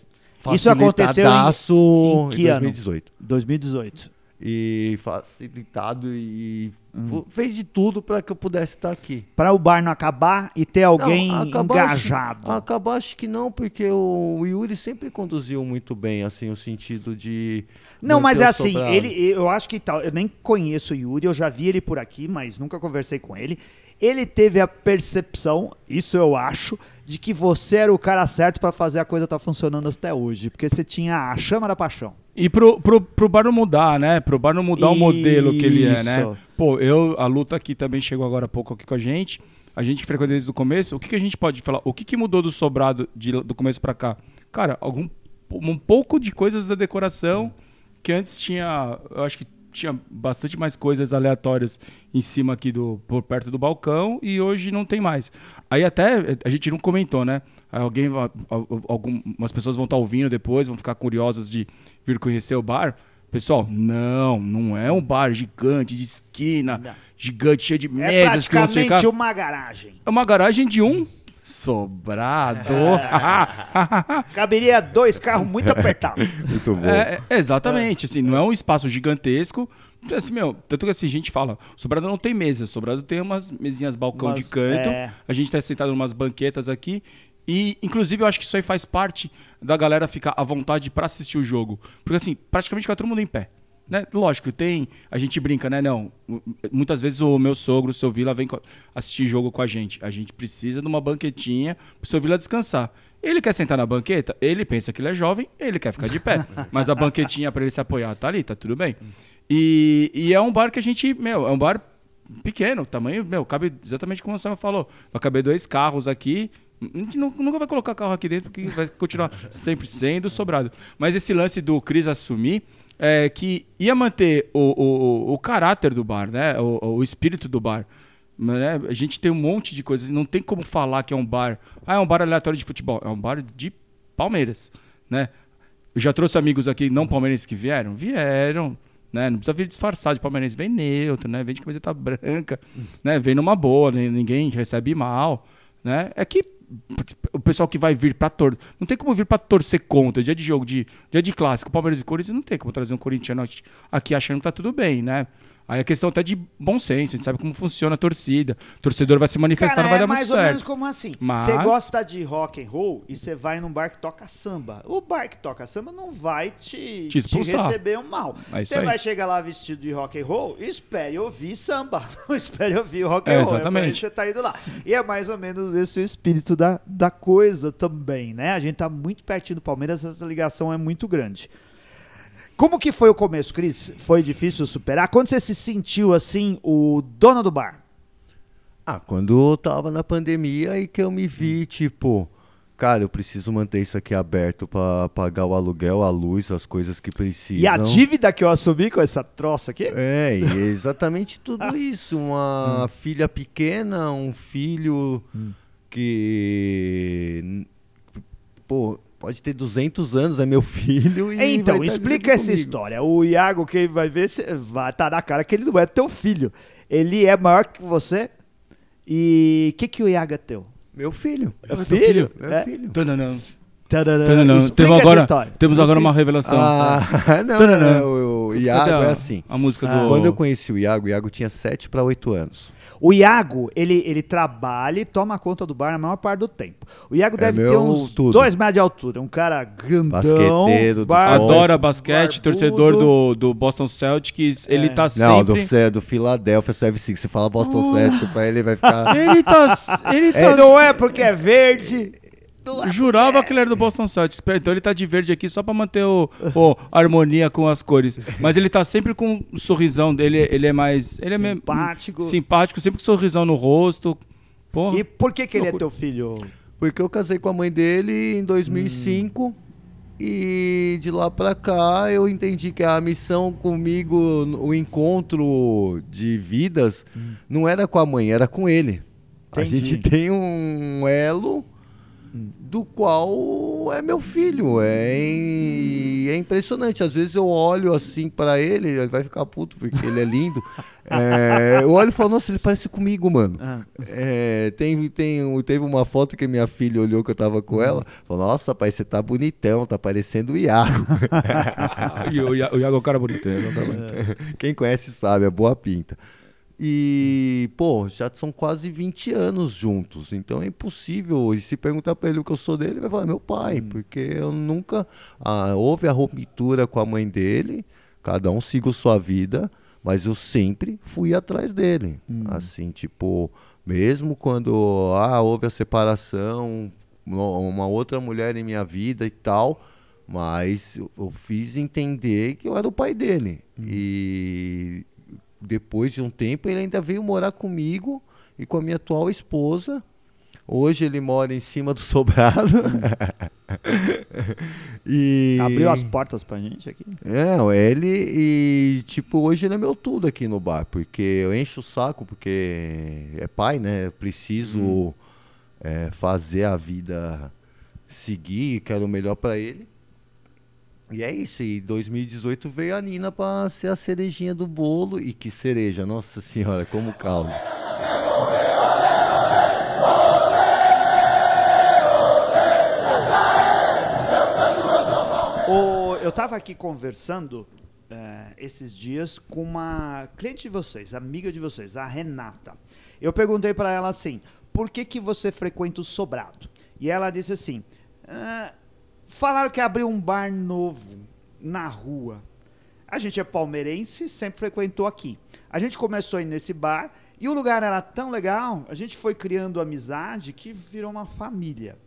Isso aconteceu em- em que em ano? 2018. 2018. E facilitado e Hum. fez de tudo pra que eu pudesse estar aqui. Para o bar não acabar e ter alguém Não, acabar, engajado. Acho, acabar acho que não, porque o Yuri sempre conduziu muito bem, assim, o sentido de. Não, mas é assim, sobrado. ele, eu acho que tal. Eu nem conheço o Yuri, eu já vi ele por aqui, mas nunca conversei com ele. Ele teve a percepção, isso eu acho, de que você era o cara certo pra fazer a coisa estar funcionando até hoje, porque você tinha a chama da paixão. E pro, pro, pro bar não mudar, né? Pro bar não mudar o modelo que ele é, né? Pô, eu, a Luta aqui também chegou agora há pouco aqui com a gente. A gente que frequenta desde o começo. O que, que a gente pode falar? O que, que mudou do sobrado de- do começo pra cá? Cara, algum, um pouco de coisas da decoração que antes tinha. Eu acho que tinha bastante mais coisas aleatórias em cima aqui do por perto do balcão e hoje não tem mais. Aí até a gente não comentou, né? Alguém, algumas pessoas vão estar ouvindo depois, vão ficar curiosas de vir conhecer o bar. Pessoal, não, não é um bar gigante de esquina, Não. gigante cheio de É mesas que vão praticamente ficar. uma garagem. É uma garagem de um sobrado. Caberia dois carros muito apertados. Muito bom. É, é, exatamente, assim, não é um espaço gigantesco. Assim, meu, tanto que assim, a gente fala, Sobrado não tem mesa, Sobrado tem umas mesinhas balcão Umas- de canto. é. A gente tá sentado em umas banquetas aqui. E, inclusive, eu acho que isso aí faz parte da galera ficar à vontade pra assistir o jogo. Porque, assim, praticamente fica todo mundo em pé. Né? Lógico, tem. A gente brinca, né? Não. Muitas vezes o meu sogro, o seu Vila, vem assistir jogo com a gente. A gente precisa de uma banquetinha pro seu Vila descansar. Ele quer sentar na banqueta, ele pensa que ele é jovem, ele quer ficar de pé. Mas a banquetinha pra ele se apoiar tá ali, tá tudo bem. E, e é um bar que a gente, meu, é um bar pequeno, tamanho, meu, cabe exatamente como o Sam falou. Vai caber dois carros aqui. A gente nu- nunca vai colocar carro aqui dentro, porque vai continuar sempre sendo sobrado. Mas esse lance do Cris assumir é que ia manter o, o, o- o caráter do bar, né? O, o espírito do bar. Né? A gente tem um monte de coisas. Não tem como falar que é um bar. Ah, é um bar aleatório de futebol. É um bar de Palmeiras, né? Eu já trouxe amigos aqui não palmeirenses que vieram? Vieram. Né? Não precisa vir disfarçado de palmeirense. Vem neutro, né? Vem de camiseta branca. Né? Vem numa boa, né? ninguém recebe mal. Né? É que o pessoal que vai vir pra torcer. Não tem como vir pra torcer contra. Dia de jogo, de, dia de clássico, Palmeiras e Corinthians, não tem como trazer um corintiano aqui achando que tá tudo bem, né? Aí é questão até de bom senso, a gente sabe como funciona a torcida. O torcedor vai se manifestar, Cara, não vai é dar mais muito ou menos como assim. Mas- Você gosta de rock and roll e você vai num bar que toca samba. O bar que toca samba não vai te, Te expulsar. receber um mal. É isso você aí. vai chegar lá vestido de rock and roll, espere ouvir samba. Não espere ouvir rock and É, roll. É por exatamente. isso que você tá indo lá. E é mais ou menos esse o espírito da, da coisa também, né? A gente tá muito pertinho do Palmeiras, essa ligação é muito grande. Como que foi o começo, Cris? Foi difícil superar? Quando você se sentiu assim, o dono do bar? Ah, quando eu tava na pandemia e que eu me vi, tipo, cara, eu preciso manter isso aqui aberto pra pagar o aluguel, a luz, as coisas que precisam. E a dívida que eu assumi com essa troça aqui? É, é exatamente tudo isso. Uma filha pequena, um filho que. n- Pô, pode ter 200 anos, é meu filho. E Então, vai tá explica essa comigo. história. O Iago, quem vai ver, vai estar na cara que ele não é teu filho. Ele é maior que você. E o que, que o Iago é teu? Meu filho. É filho? Meu É. filho. Tananã. Tadadã. Tananã. Explica Temos essa agora, história. temos agora uma revelação. Ah, não, Tananã. não, o, Iago é assim. A música Ah. do. Quando eu conheci o Iago, o Iago tinha 7 para 8 anos. O Iago, ele, ele trabalha e toma conta do bar na maior parte do tempo. O Iago É deve ter uns tudo. dois metros de altura. Um cara grandão. Basqueteiro barbudo, Adora basquete, barbudo. torcedor do, do Boston Celtics. Ele tá Não, do, sempre. é do Philadelphia 76. Você fala Boston Celtics pra ele, vai ficar... Ele tá. Ele tá. Não é porque é verde. É Jurava que ele era do Boston Celtics. Então ele tá de verde aqui só pra manter o, o- a harmonia com as cores. Mas ele tá sempre com um sorrisão dele. Ele é mais. Ele é meio- Simpático. simpático, sempre com sorrisão no rosto. Porra. E por que, que ele é Loucura. teu filho? Porque eu casei com a mãe dele em 2005 e de lá pra cá eu entendi que a missão comigo, o encontro de vidas, não era com a mãe, era com ele. A Entendi. gente tem um elo do qual é meu filho. É, é impressionante. Às vezes eu olho assim pra ele, ele vai ficar puto porque ele é lindo. É, eu olho e falo, nossa, ele parece comigo, mano. Ah. É, tem, tem, teve uma foto que minha filha olhou que eu tava com ela. Falou, nossa, pai, você tá bonitão, tá parecendo o Iago. E o, Ia- o Iago é o cara bonito. é o cara bonito. Quem conhece sabe, é boa pinta. E, pô, já são quase 20 anos juntos, então é impossível. E se perguntar pra ele o que eu sou dele, ele vai falar, meu pai, porque eu nunca. Ah, houve a ruptura com a mãe dele, cada um siga sua vida, mas eu sempre fui atrás dele. Assim, tipo, mesmo quando ah, houve a separação, uma outra mulher em minha vida e tal, mas eu, eu fiz entender que eu era o pai dele. E depois de um tempo ele ainda veio morar comigo e com a minha atual esposa. Hoje ele mora em cima do sobrado. e Abriu as portas pra gente aqui. é, ele e tipo, hoje ele é meu tudo aqui no bar, porque eu encho o saco, porque é pai, né? Eu preciso é, fazer a vida seguir, quero o melhor pra ele. E é isso, e 2018 veio a Nina pra ser a cerejinha do bolo. E que cereja, nossa senhora, como caldo. Eu tava aqui conversando é, esses dias com uma cliente de vocês, amiga de vocês, a Renata. Eu perguntei pra ela assim: por que, que você frequenta o sobrado? E ela disse assim: "Ah, falaram que abriu um bar novo na rua. A gente é palmeirense, sempre frequentou aqui. A gente começou a ir nesse bar e o lugar era tão legal, a gente foi criando amizade que virou uma família.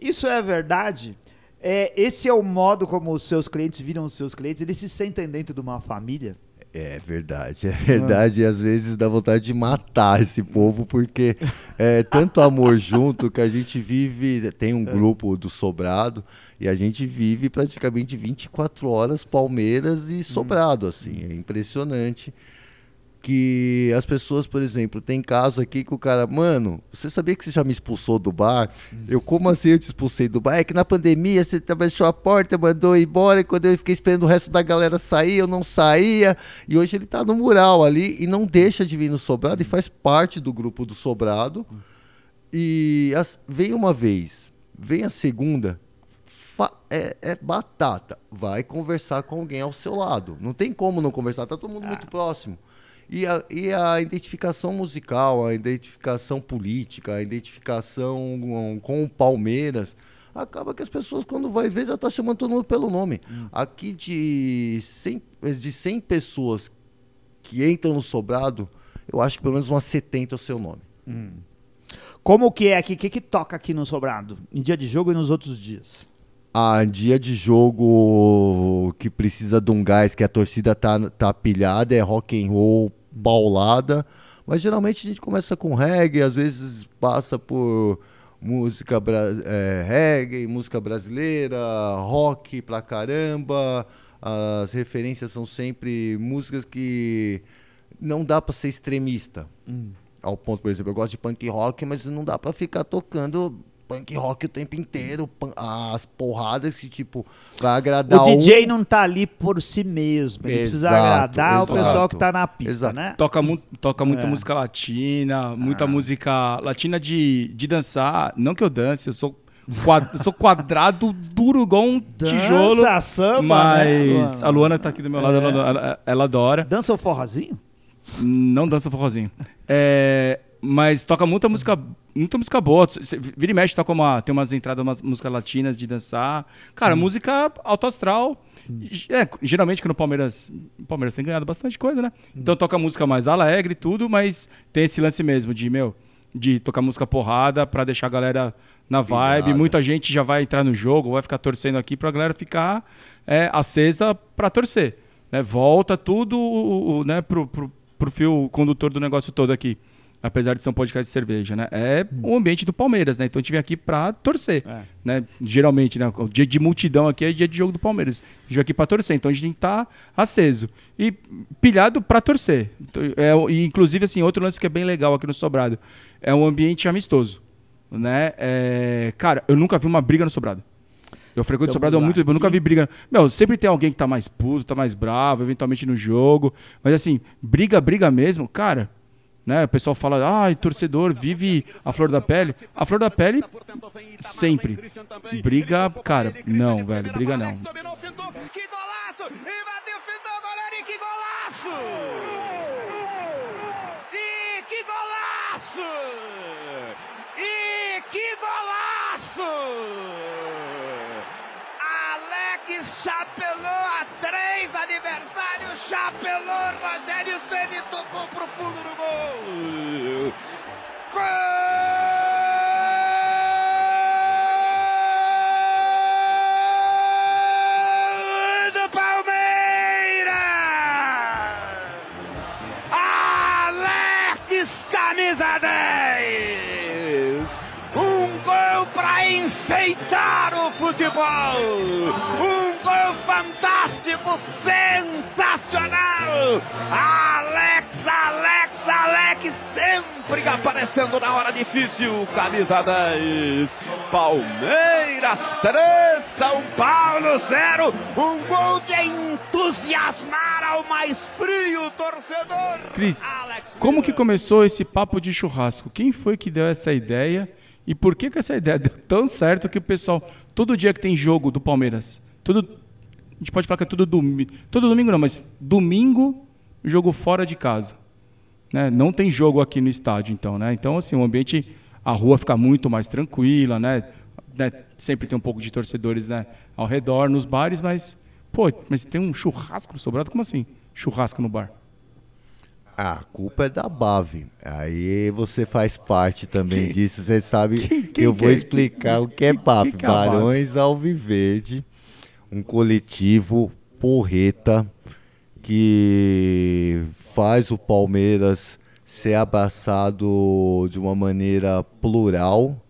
Isso é verdade? É, esse é o modo como os seus clientes viram os seus clientes? Eles se sentem dentro de uma família? É verdade, é verdade. E às vezes dá vontade de matar esse povo, porque é tanto amor junto que a gente vive. Tem um grupo do Sobrado e a gente vive praticamente 24 horas Palmeiras e Sobrado, assim. É impressionante que as pessoas, por exemplo, tem caso aqui que o cara, mano, você sabia que você já me expulsou do bar? Eu, como assim eu te expulsei do bar? É que na pandemia você fechou a porta, mandou ir embora, e quando eu fiquei esperando o resto da galera sair, eu não saía. E hoje ele tá no mural ali e não deixa de vir no Sobrado e faz parte do grupo do Sobrado. E as, vem uma vez, vem a segunda, é, é batata. Vai conversar com alguém ao seu lado. Não tem como não conversar, tá todo mundo muito próximo. E a, e a identificação musical, a identificação política, a identificação com, com o Palmeiras, acaba que as pessoas, quando vai ver, já tá chamando todo mundo pelo nome. Aqui de 100, de 100 pessoas que entram no sobrado, eu acho que pelo menos umas 70 é o seu nome. Como que é aqui? O que, que toca aqui no Sobrado? Em dia de jogo e nos outros dias? Ah, dia de jogo que precisa de um gás, que a torcida tá, tá pilhada, é rock and roll, paulada. Mas geralmente a gente começa com reggae, às vezes passa por música é, reggae, música brasileira, rock pra caramba. As referências são sempre músicas que não dá pra ser extremista. Ao ponto, por exemplo, eu gosto de punk rock, mas não dá pra ficar tocando punk rock o tempo inteiro. As porradas que, tipo, vai agradar o DJ um- não tá ali por si mesmo. Ele precisa Exato, agradar o exato. pessoal que tá na pista, Exato. né? Toca, mu toca muita É. música latina, muita música latina de, de dançar. Não que eu dance, eu sou, quad- eu sou quadrado, duro igual um tijolo. Dança, samba, Mas né, a Luana tá aqui do meu lado, ela, ela- ela adora. Dança o forrozinho? Não dança forrozinho. É, mas toca muita música, muita música boa. Vira e mexe, toca uma, tem umas entradas, umas músicas latinas de dançar. Cara, música alto astral. É, geralmente que no Palmeiras, o Palmeiras tem ganhado bastante coisa, né? Então toca música mais alegre e tudo, mas tem esse lance mesmo de, meu, de tocar música porrada pra deixar a galera na vibe. Muita gente já vai entrar no jogo, vai ficar torcendo aqui pra galera ficar é, acesa pra torcer. Né? Volta tudo o- o- né, pro, pro, pro fio condutor do negócio todo aqui. Apesar de ser um podcast de cerveja, né? É o ambiente do Palmeiras, né? Então a gente vem aqui pra torcer. É. Né? Geralmente, né? O dia de multidão aqui é dia de jogo do Palmeiras. A gente vem aqui pra torcer. Então a gente tem que estar aceso. E pilhado pra torcer. Então, É, e, inclusive, assim, outro lance que é bem legal aqui no Sobrado. É um ambiente amistoso. Né? É, cara, eu nunca vi uma briga no Sobrado. Eu frequento o Sobrado há muito tempo, eu nunca vi briga. Meu, sempre tem alguém que tá mais puto, tá mais bravo, eventualmente no jogo. Mas assim, briga, briga mesmo, cara. Né? O pessoal fala, ai, torcedor vive a flor da pele. A flor da pele, sempre. Briga, cara, não, velho, briga não. Que golaço! E bateu, fintou, goleiro, e que golaço! Fundo do gol! Gol do Palmeiras! Alex, camisa 10! Um gol para enfeitar o futebol! Um gol fantástico, sensacional! Alex, aparecendo na hora difícil, camisa 10. Palmeiras 3, São Paulo 0. Um gol de entusiasmar ao mais frio torcedor. Cris, como que começou esse papo de churrasco? Quem foi que deu essa ideia? E por que, que essa ideia deu tão certo que o pessoal, todo dia que tem jogo do Palmeiras, tudo, a gente pode falar que é tudo domingo, todo domingo não, mas domingo, jogo fora de casa. Né? Não tem jogo aqui no estádio, então, né? Então, assim, o ambiente, a rua fica muito mais tranquila, né? Né? Sempre tem um pouco de torcedores né? ao redor, nos bares, mas, pô, mas tem um churrasco no sobrado? Como assim? Churrasco no bar? A culpa é da Bave. Aí você faz parte também disso. Você sabe, Quem- quem eu que vou é? explicar o que é que é Bave? Barões Alviverde, um coletivo porreta que faz o Palmeiras ser abraçado de uma maneira plural,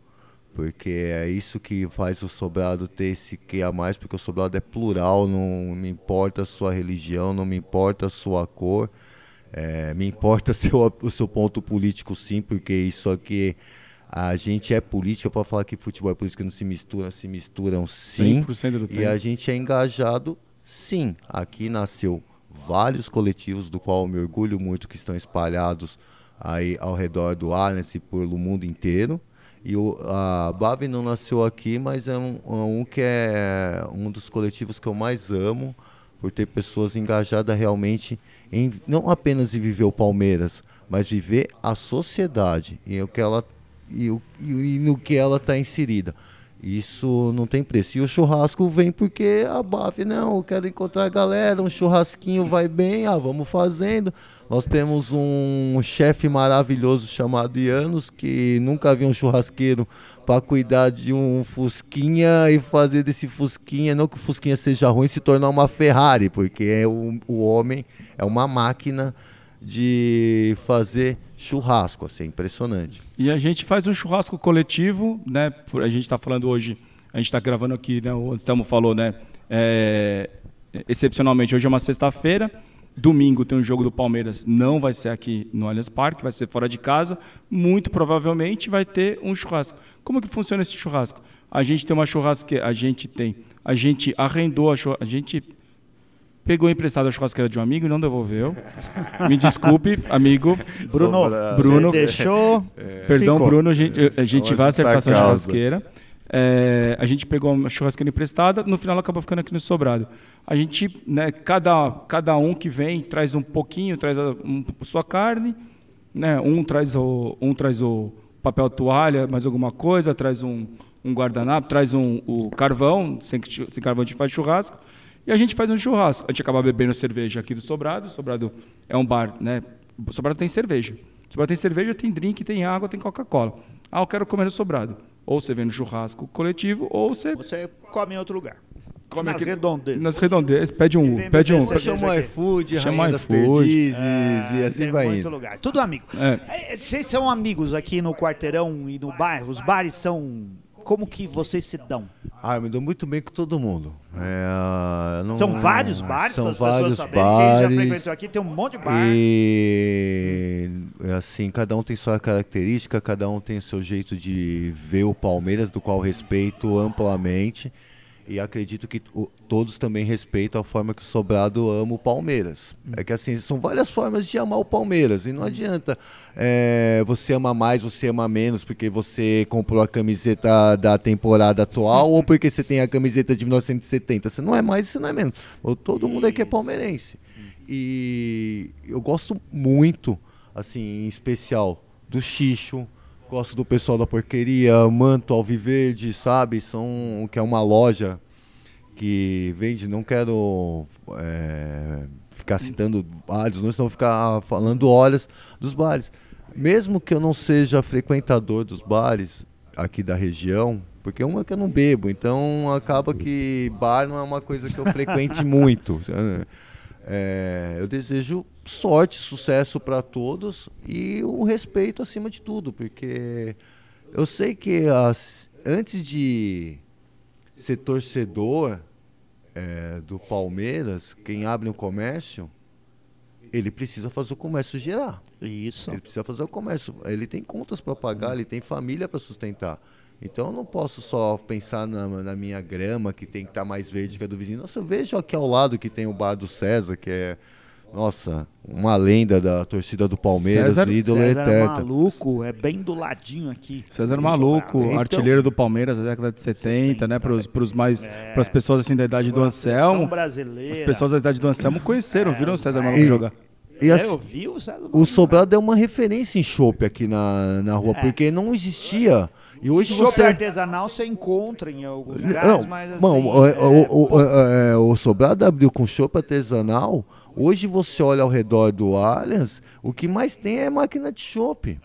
porque é isso que faz o Sobrado ter esse que a mais, porque o Sobrado é plural, não me importa a sua religião, não me importa a sua cor, é, me importa seu, o seu ponto político sim, porque isso aqui a gente é política para falar que futebol e política não se misturam, se misturam sim. 100% do tempo. E a gente é engajado sim. Aqui nasceu vários coletivos do qual eu me orgulho muito que estão espalhados aí ao redor do Allianz e pelo mundo inteiro. E o, a Bave não nasceu aqui, mas é um, é um que é um dos coletivos que eu mais amo, por ter pessoas engajadas realmente em não apenas em viver o Palmeiras, mas viver a sociedade e o que ela e, o, e no que ela está inserida. Isso não tem preço. E o churrasco vem porque a BAF, não, eu quero encontrar a galera, um churrasquinho vai bem, ah, vamos fazendo. Nós temos um chefe maravilhoso chamado Ianos, que nunca viu um churrasqueiro para cuidar de um Fusquinha e fazer desse Fusquinha, não que o Fusquinha seja ruim, se tornar uma Ferrari, porque é o, o homem é uma máquina de fazer churrasco, assim, impressionante. E a gente faz um churrasco coletivo, né? A gente está falando hoje, a gente está gravando aqui, né? O Anselmo falou, né? é, excepcionalmente, hoje é uma sexta-feira. Domingo tem um jogo do Palmeiras, não vai ser aqui no Allianz Parque, vai ser fora de casa. Muito provavelmente vai ter um churrasco. Como que funciona esse churrasco? A gente tem uma churrasqueira, a gente tem, a gente arrendou a a gente pegou emprestado a churrasqueira de um amigo e não devolveu. Me desculpe, amigo. Bruno, Sobra- Bruno- você deixou. Perdão, Ficou. Bruno, a gente, a gente vai acertar tá essa causa. churrasqueira. É, a gente pegou uma churrasqueira emprestada, no final acabou ficando aqui no sobrado. A gente, né, cada, cada um que vem traz um pouquinho, traz a um, sua carne, né, um traz o, um traz o papel toalha, mais alguma coisa, traz um, um guardanapo, traz um, o carvão, sem, que- sem carvão a gente faz churrasco, e a gente faz um churrasco. A gente acaba bebendo cerveja aqui do Sobrado, Sobrado é um bar, né, o Sobrado tem cerveja. O Sobrado tem cerveja, tem drink, tem água, tem Coca-Cola. Ah, eu quero comer no Sobrado. Ou você vem no churrasco coletivo, ou você Você come em outro lugar. come Nas aqui redondezas. nas redondezas, pede um, vem pede um. Você chama iFood, Chama iFood. Perdizes e É, assim vai indo. lugar. Tudo amigo. É. É, Vocês são amigos aqui no quarteirão e no bairro? Os bares são. Como que vocês se dão? Ah, eu me dou muito bem com todo mundo. É, não- São vários bares São vários saberem. Quem já bares. frequentou aqui tem um monte de bar. E assim, cada um tem sua característica, cada um tem o seu jeito de ver o Palmeiras, do qual respeito amplamente. E acredito que todos também respeitam a forma que o Sobrado ama o Palmeiras. É que assim, são várias formas de amar o Palmeiras. E não adianta é, você ama mais, você ama menos, porque você comprou a camiseta da temporada atual ou porque você tem a camiseta de 1970. Você não é mais, você não é menos. Todo mundo aqui é palmeirense. E eu gosto muito, assim, em especial, do Xixo. Gosto do pessoal da porqueria, Manto Alviverde, sabe? São, que é uma loja que vende, não quero é, ficar citando bares, não senão ficar falando horas dos bares. Mesmo que eu não seja frequentador dos bares aqui da região, porque uma é que eu não bebo, então acaba que bar não é uma coisa que eu frequente muito. É, eu desejo sorte, sucesso para todos e o respeito acima de tudo, porque eu sei que as- antes de ser torcedor é, do Palmeiras, quem abre um comércio, ele precisa fazer o comércio girar. Isso. Ele precisa fazer o comércio. Ele tem contas para pagar, ele tem família para sustentar. Então eu não posso só pensar na, na minha grama que tem que estar mais verde que a do vizinho. Nossa, eu vejo aqui ao lado que tem o bar do César, que é, nossa, uma lenda da torcida do Palmeiras, César- ídolo César é eterno. maluco, é bem do ladinho aqui. César Maluco. Então- artilheiro do Palmeiras da década de 70, né? Para os mais, É. para as pessoas assim da idade do Anselmo. brasileira. As pessoas da idade do Anselmo conheceram, viram o César Maluco E- jogar. E É, assim, eu vi o César o Maluco. Sobrado é uma referência em chopp aqui na, na rua, porque não existia. E hoje Chopp você. artesanal você encontra em alguns lugares, Não, mas assim... não, o, é, o, o, é, o Sobrado abriu com chopp artesanal. Hoje você olha ao redor do Allianz, o que mais tem é máquina de chopp.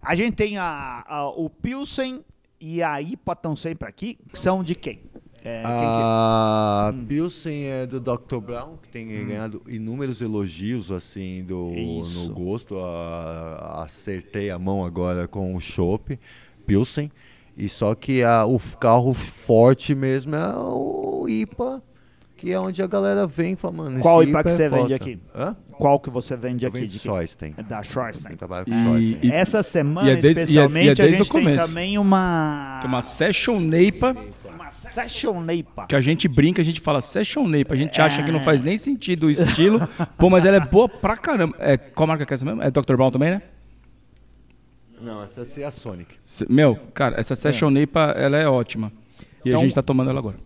A gente tem a, a- o Pilsen e a IPA estão sempre aqui, que são de quem? É, que- A Hum. Pilsen é do Dr. Brown, que tem ganhado inúmeros elogios assim do Isso. no gosto. A- acertei a mão agora com o Chopp Pilsen. E só que a- o carro forte mesmo é o IPA, que é onde a galera vem e fala, mano, Qual IPA que é você vende aqui? Hã? Qual que você vende Eu aqui? De. É da com E- Scheusten. e- Essa semana, e é desde- e é- e é especialmente, a gente tem também uma... Tem uma Session Neipa, uma Session Neipa. que a gente brinca, a gente fala Session Neipa. A gente acha que não faz nem sentido o estilo. Pô, mas ela é boa pra caramba. É, qual marca que é essa mesmo? É Dr. Brown também, né? Não, essa é a Sonic. Meu, cara, essa Session Neipa, ela é ótima. E Então- a gente tá tomando ela agora.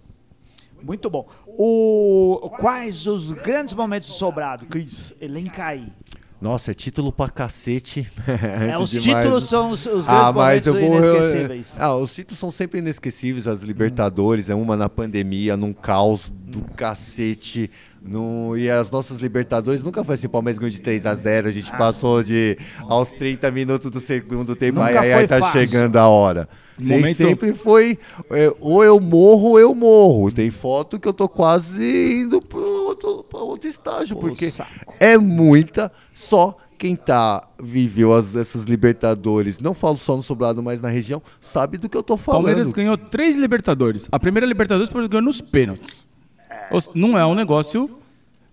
Muito bom. O... Quais os grandes momentos do Sobrado? Cris, elenca aí. Nossa, é título pra cacete. É, os de mais- títulos são os, os grandes Ah, mas momentos eu vou. inesquecíveis. Ah, os títulos são sempre inesquecíveis. As Libertadores, é uma na pandemia, num caos do cacete. No... E as nossas Libertadores nunca foi assim: Palmeiras ganhou de 3 a 0 A gente passou de aos 30 minutos do segundo tempo. Nunca ai, foi tá fácil. chegando a hora. Momento- Sempre foi é, ou eu morro ou eu morro. Tem foto que eu tô quase indo pro outro, pra outro estágio, Ô, porque saco. é muita. Só quem tá viveu as, essas Libertadores, não falo só no Sobrado, mas na região, sabe do que eu tô falando. Palmeiras ganhou três Libertadores. A primeira Libertadores, o Palmeiras ganhou nos pênaltis. Não é um negócio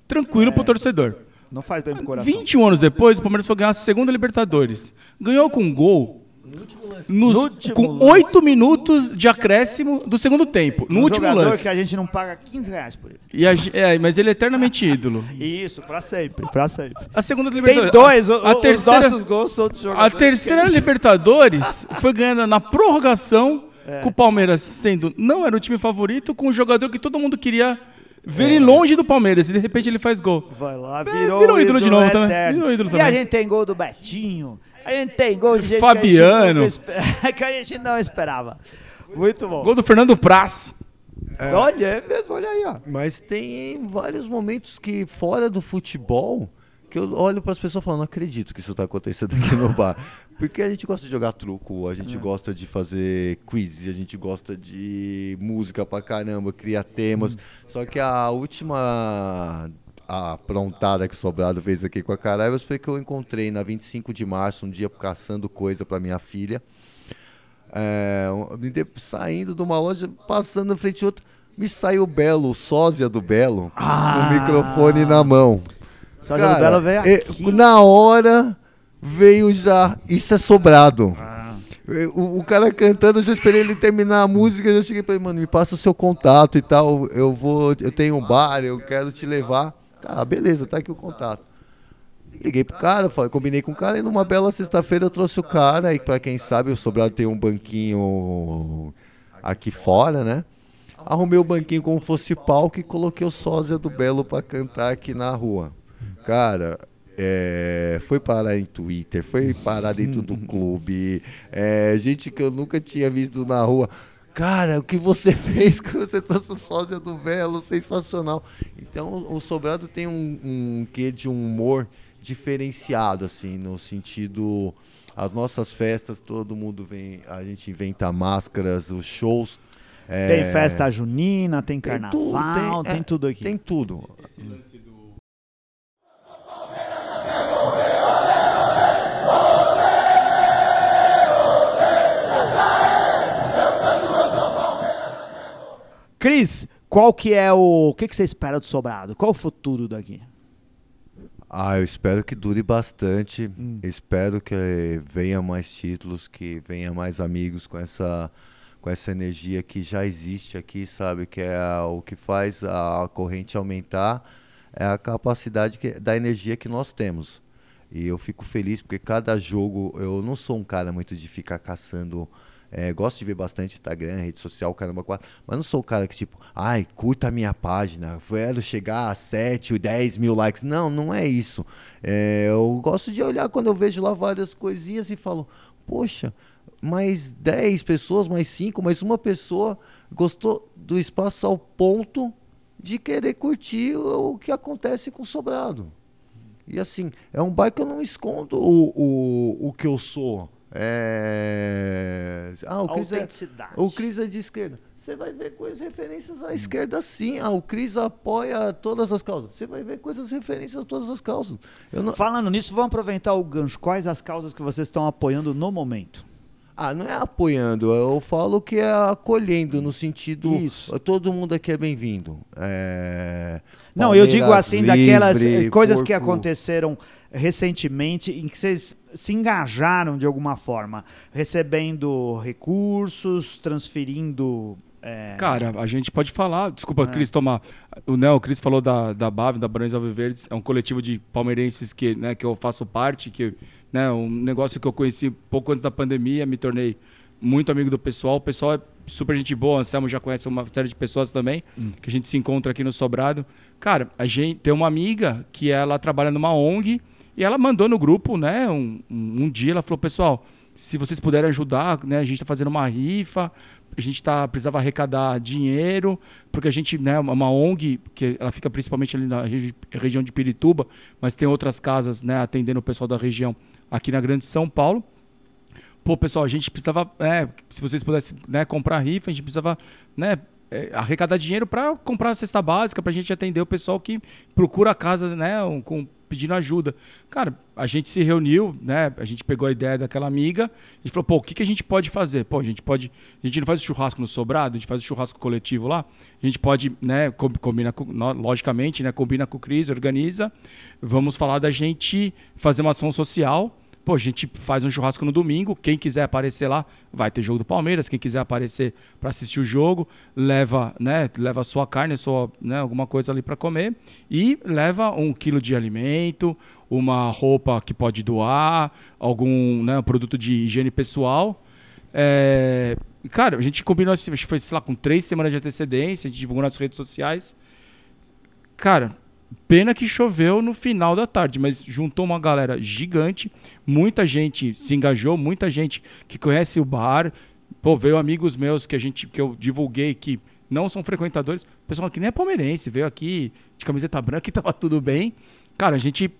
tranquilo pro torcedor. Não faz bem pro coração. 21 anos depois, o Palmeiras foi ganhar a segunda Libertadores. Ganhou com gol nos, com. 8 minutos de acréscimo do segundo tempo, no um último jogador lance. que a gente não paga 15 reais por ele. E a é, mas ele é eternamente ídolo. Isso, pra sempre, pra sempre. A segunda Tem Libertadores. dois, a, o- a os terceira, nossos gols são a jogadores. terceira a gente- Libertadores foi ganhando na prorrogação, É. com o Palmeiras sendo não era o time favorito, com um jogador que todo mundo queria ver É. ele longe do Palmeiras e de repente ele faz gol. Vai lá, É, virou, virou ídolo de novo eterno. também, virou ídolo e também. a gente tem gol do Betinho. A gente tem gol de gente Fabiano. Que a, gente espe- que a gente não esperava. Muito bom. Gol do Fernando Praz. Olha, é mesmo, olha aí, ó. Mas tem vários momentos que, fora do futebol, que eu olho para as pessoas e falo, não acredito que isso tá acontecendo aqui no bar. Porque a gente gosta de jogar truco, a gente gosta de fazer quiz, a gente gosta de música pra caramba, criar temas. Só que a última a aprontada que o Sobrado fez aqui com a Caraibas foi que eu encontrei na 25 de março, um dia caçando coisa para minha filha. É, saindo de uma loja, passando na frente de outra, me saiu o Belo, o sósia do Belo, com o microfone na mão. Só que o Belo veio é, aqui. na hora veio já, isso é sobrado. É, O, o cara cantando, eu já esperei ele terminar a música, eu já cheguei pra ele, mano, me passa o seu contato e tal, eu vou, eu tenho um bar, eu quero te levar. Ah, beleza, tá aqui o contato. Liguei pro cara, falei, combinei com o cara e numa bela sexta-feira eu trouxe o cara. E pra quem sabe, o Sobrado tem um banquinho aqui fora, né? Arrumei o banquinho como fosse palco e coloquei o sósia do Belo pra cantar aqui na rua. Cara, é, foi parar em Twitter, foi parar dentro do clube. é, gente que eu nunca tinha visto na rua. Cara, o que você fez que você trouxe o sósia do Belo? Sensacional. Então, o Sobrado tem um, um quê de humor diferenciado, assim, no sentido. As nossas festas, todo mundo vem, a gente inventa máscaras, os shows. Tem é, festa junina, tem tem carnaval, tem, é, tudo aqui. Tem tudo. Cris, qual que é o... O que, que você espera do Sobrado? Qual o futuro daqui? Ah, eu espero que dure bastante. Hum. Espero que eh, venha mais títulos, que venha mais amigos com essa com essa energia que já existe aqui, sabe? Que é a- o que faz a corrente aumentar é a capacidade que- da energia que nós temos. E eu fico feliz porque cada jogo eu não sou um cara muito de ficar caçando. Eh, gosto de ver bastante Instagram, rede social, caramba, quatro. Mas não sou o cara que, tipo, ai, curta a minha página, quero chegar a 7, 10 mil likes. Não, não é isso. É, eu gosto de olhar quando eu vejo lá várias coisinhas e falo, poxa, mais 10 pessoas, mais 5, mais uma pessoa gostou do espaço ao ponto de querer curtir o, o que acontece com o Sobrado. E assim, é um bairro que eu não escondo o, o, o que eu sou. É... Ah, o Cris é, Autenticidade. o Cris é de esquerda. você vai ver coisas referências à esquerda sim. Ah, o Cris apoia todas as causas. Você vai ver coisas referências a todas as causas. Não... Falando nisso, vamos aproveitar o gancho. Quais as causas que vocês estão apoiando no momento? Ah, não é apoiando, eu falo que é acolhendo, no sentido. Isso. Todo mundo aqui é bem-vindo. É, Não, eu digo assim, daquelas livre, eh, coisas que aconteceram recentemente em que vocês se engajaram de alguma forma, recebendo recursos, transferindo. eh, Cara, a gente pode falar. Desculpa, Cris, tomar. O, né, o Cris falou da, da BAV, da Barões Alviverdes. É um coletivo de palmeirenses que, né, que eu faço parte, que né, um negócio que eu conheci pouco antes da pandemia, me tornei muito amigo do pessoal. O pessoal é super gente boa. O Anselmo já conhece uma série de pessoas também, que a gente se encontra aqui no Sobrado. Cara, a gente tem uma amiga que ela trabalha numa ONG e ela mandou no grupo, né, um, um, um dia, ela falou, pessoal, se vocês puderem ajudar, né, a gente está fazendo uma rifa, a gente tá, precisava arrecadar dinheiro, porque a gente, né, uma uma ONG, que ela fica principalmente ali na regi- região de Pirituba, mas tem outras casas, né, atendendo o pessoal da região aqui na Grande São Paulo. Pô, pessoal, a gente precisava, é, se vocês pudessem né, comprar rifa, a gente precisava né, é, arrecadar dinheiro para comprar a cesta básica, para a gente atender o pessoal que procura a casa né, um- com, pedindo ajuda. Cara, a gente se reuniu, né, a gente pegou a ideia daquela amiga e falou, pô, o que, que a gente pode fazer? Pô, a gente pode, a gente não faz o churrasco no sobrado, a gente faz o churrasco coletivo lá, a gente pode, né, com- combina com, logicamente, né, combina com o Cris, organiza, vamos falar da gente fazer uma ação social, Pô, a gente faz um churrasco no domingo. Quem quiser aparecer lá, vai ter jogo do Palmeiras. Quem quiser aparecer para assistir o jogo, leva, né, leva sua carne, sua, né, alguma coisa ali para comer e leva um quilo de alimento, uma roupa que pode doar, algum, né, produto de higiene pessoal. É, cara, a gente combinou, acho que foi, sei lá, com três semanas de antecedência, a gente divulgou nas redes sociais. Cara, pena que choveu no final da tarde, mas juntou uma galera gigante, muita gente se engajou, muita gente que conhece o bar. Pô, veio amigos meus que a gente que eu divulguei que não são frequentadores, pessoal que nem é palmeirense, veio aqui de camiseta branca e tava tudo bem. Cara, a gente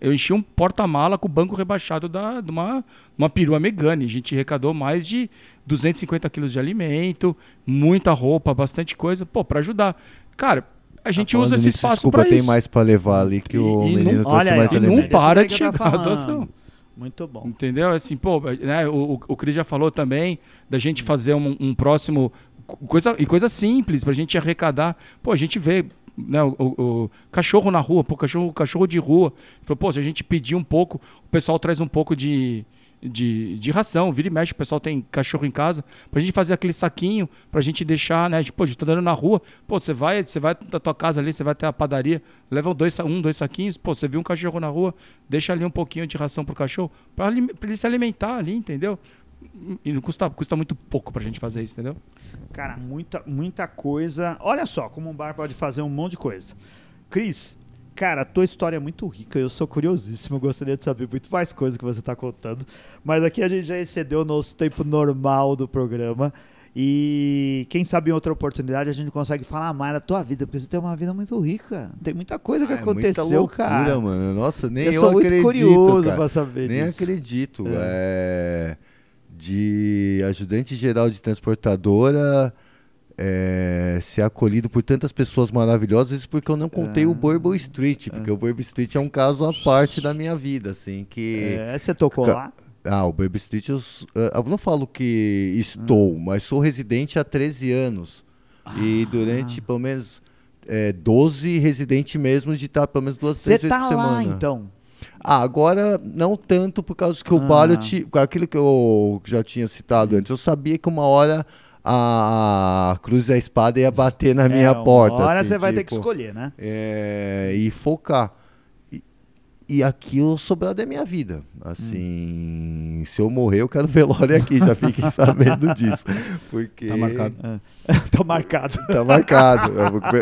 eu enchi um porta-mala com o banco rebaixado da, de uma, uma perua Megane. A gente arrecadou mais de 250 quilos de alimento, muita roupa, bastante coisa, pô, para ajudar. Cara, a gente usa Falando esse espaço Desculpa, para tem isso. mais pra levar ali que E- o e não- menino trouxe Olha mais e não para de chegar a doação. Muito bom. Entendeu? Assim, pô, né, o, o Cris já falou também da gente fazer um, um próximo. Coisa, e coisa simples pra gente arrecadar. Pô, a gente vê. Né, o, o- o cachorro na rua, pô, cachorro, cachorro de rua. Falou, pô, se a gente pedir um pouco, o pessoal traz um pouco de, de, de ração. Vira e mexe, o pessoal tem cachorro em casa. Pra gente fazer aquele saquinho, pra gente deixar, né? Tipo, a gente tá dando na rua. Pô, você vai, você vai da tua casa ali, você vai até a padaria, leva dois, um, dois saquinhos. Pô, você viu um cachorro na rua, deixa ali um pouquinho de ração pro cachorro, pra, pra ele se alimentar ali, entendeu? E não custa, custa muito pouco pra gente fazer isso, entendeu? Cara, muita, muita coisa. Olha só como um bar pode fazer um monte de coisa. Cris, cara, a tua história é muito rica. Eu sou curiosíssimo. Eu gostaria de saber muito mais coisas que você está contando. Mas aqui a gente já excedeu o nosso tempo normal do programa. E quem sabe em outra oportunidade a gente consegue falar mais da tua vida, porque você tem uma vida muito rica. Tem muita coisa que Ah, é muita aconteceu, loucura, cara. mano. Nossa, nem eu eu, sou muito acredito, curioso cara. pra saber Nem disso. acredito. É, De ajudante geral de transportadora, é, ser acolhido por tantas pessoas maravilhosas, isso porque eu não contei Ah. o Bourbon Street, porque o Bourbon Street é um caso à parte da minha vida, assim, que... É, você tocou Ca- lá? Ah, o Bourbon Street, eu, eh, eu não falo que estou, mas sou residente há 13 anos. E durante pelo menos eh, 12 residente mesmo de estar pelo menos duas, Você três vezes tá por lá, semana. então. Ah, agora não tanto por causa que o Ah. ti- aquilo que eu já tinha citado antes, eu sabia que uma hora a, cruz e a espada ia bater na minha É, porta. hora assim, você vai ter que tipo, escolher, né? é, e focar. E, e aqui o sobrado é minha vida. Assim, se eu morrer, eu quero velório aqui, já fiquem sabendo disso. Porque Tá marcado. tá marcado. Tá marcado.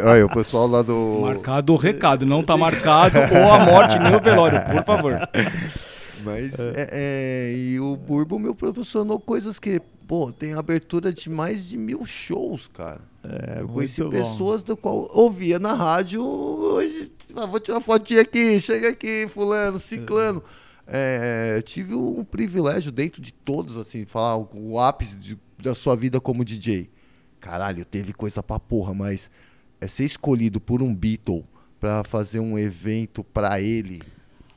Olha, o pessoal lá do. Marcado o recado, não tá marcado ou a morte nem o velório, por favor. Mas é, é, e o Burbo me proporcionou coisas que, pô, tem abertura de mais de mil shows, cara. É, eu conheci bom. pessoas do qual ouvia na rádio hoje. ah, vou tirar fotinha aqui, chega aqui, fulano, ciclano. É, eu tive um privilégio dentro de todos, assim, falar o, ápice de- da sua vida como DJ. caralho, teve coisa pra porra, mas é ser escolhido por um Beatle pra fazer um evento pra ele.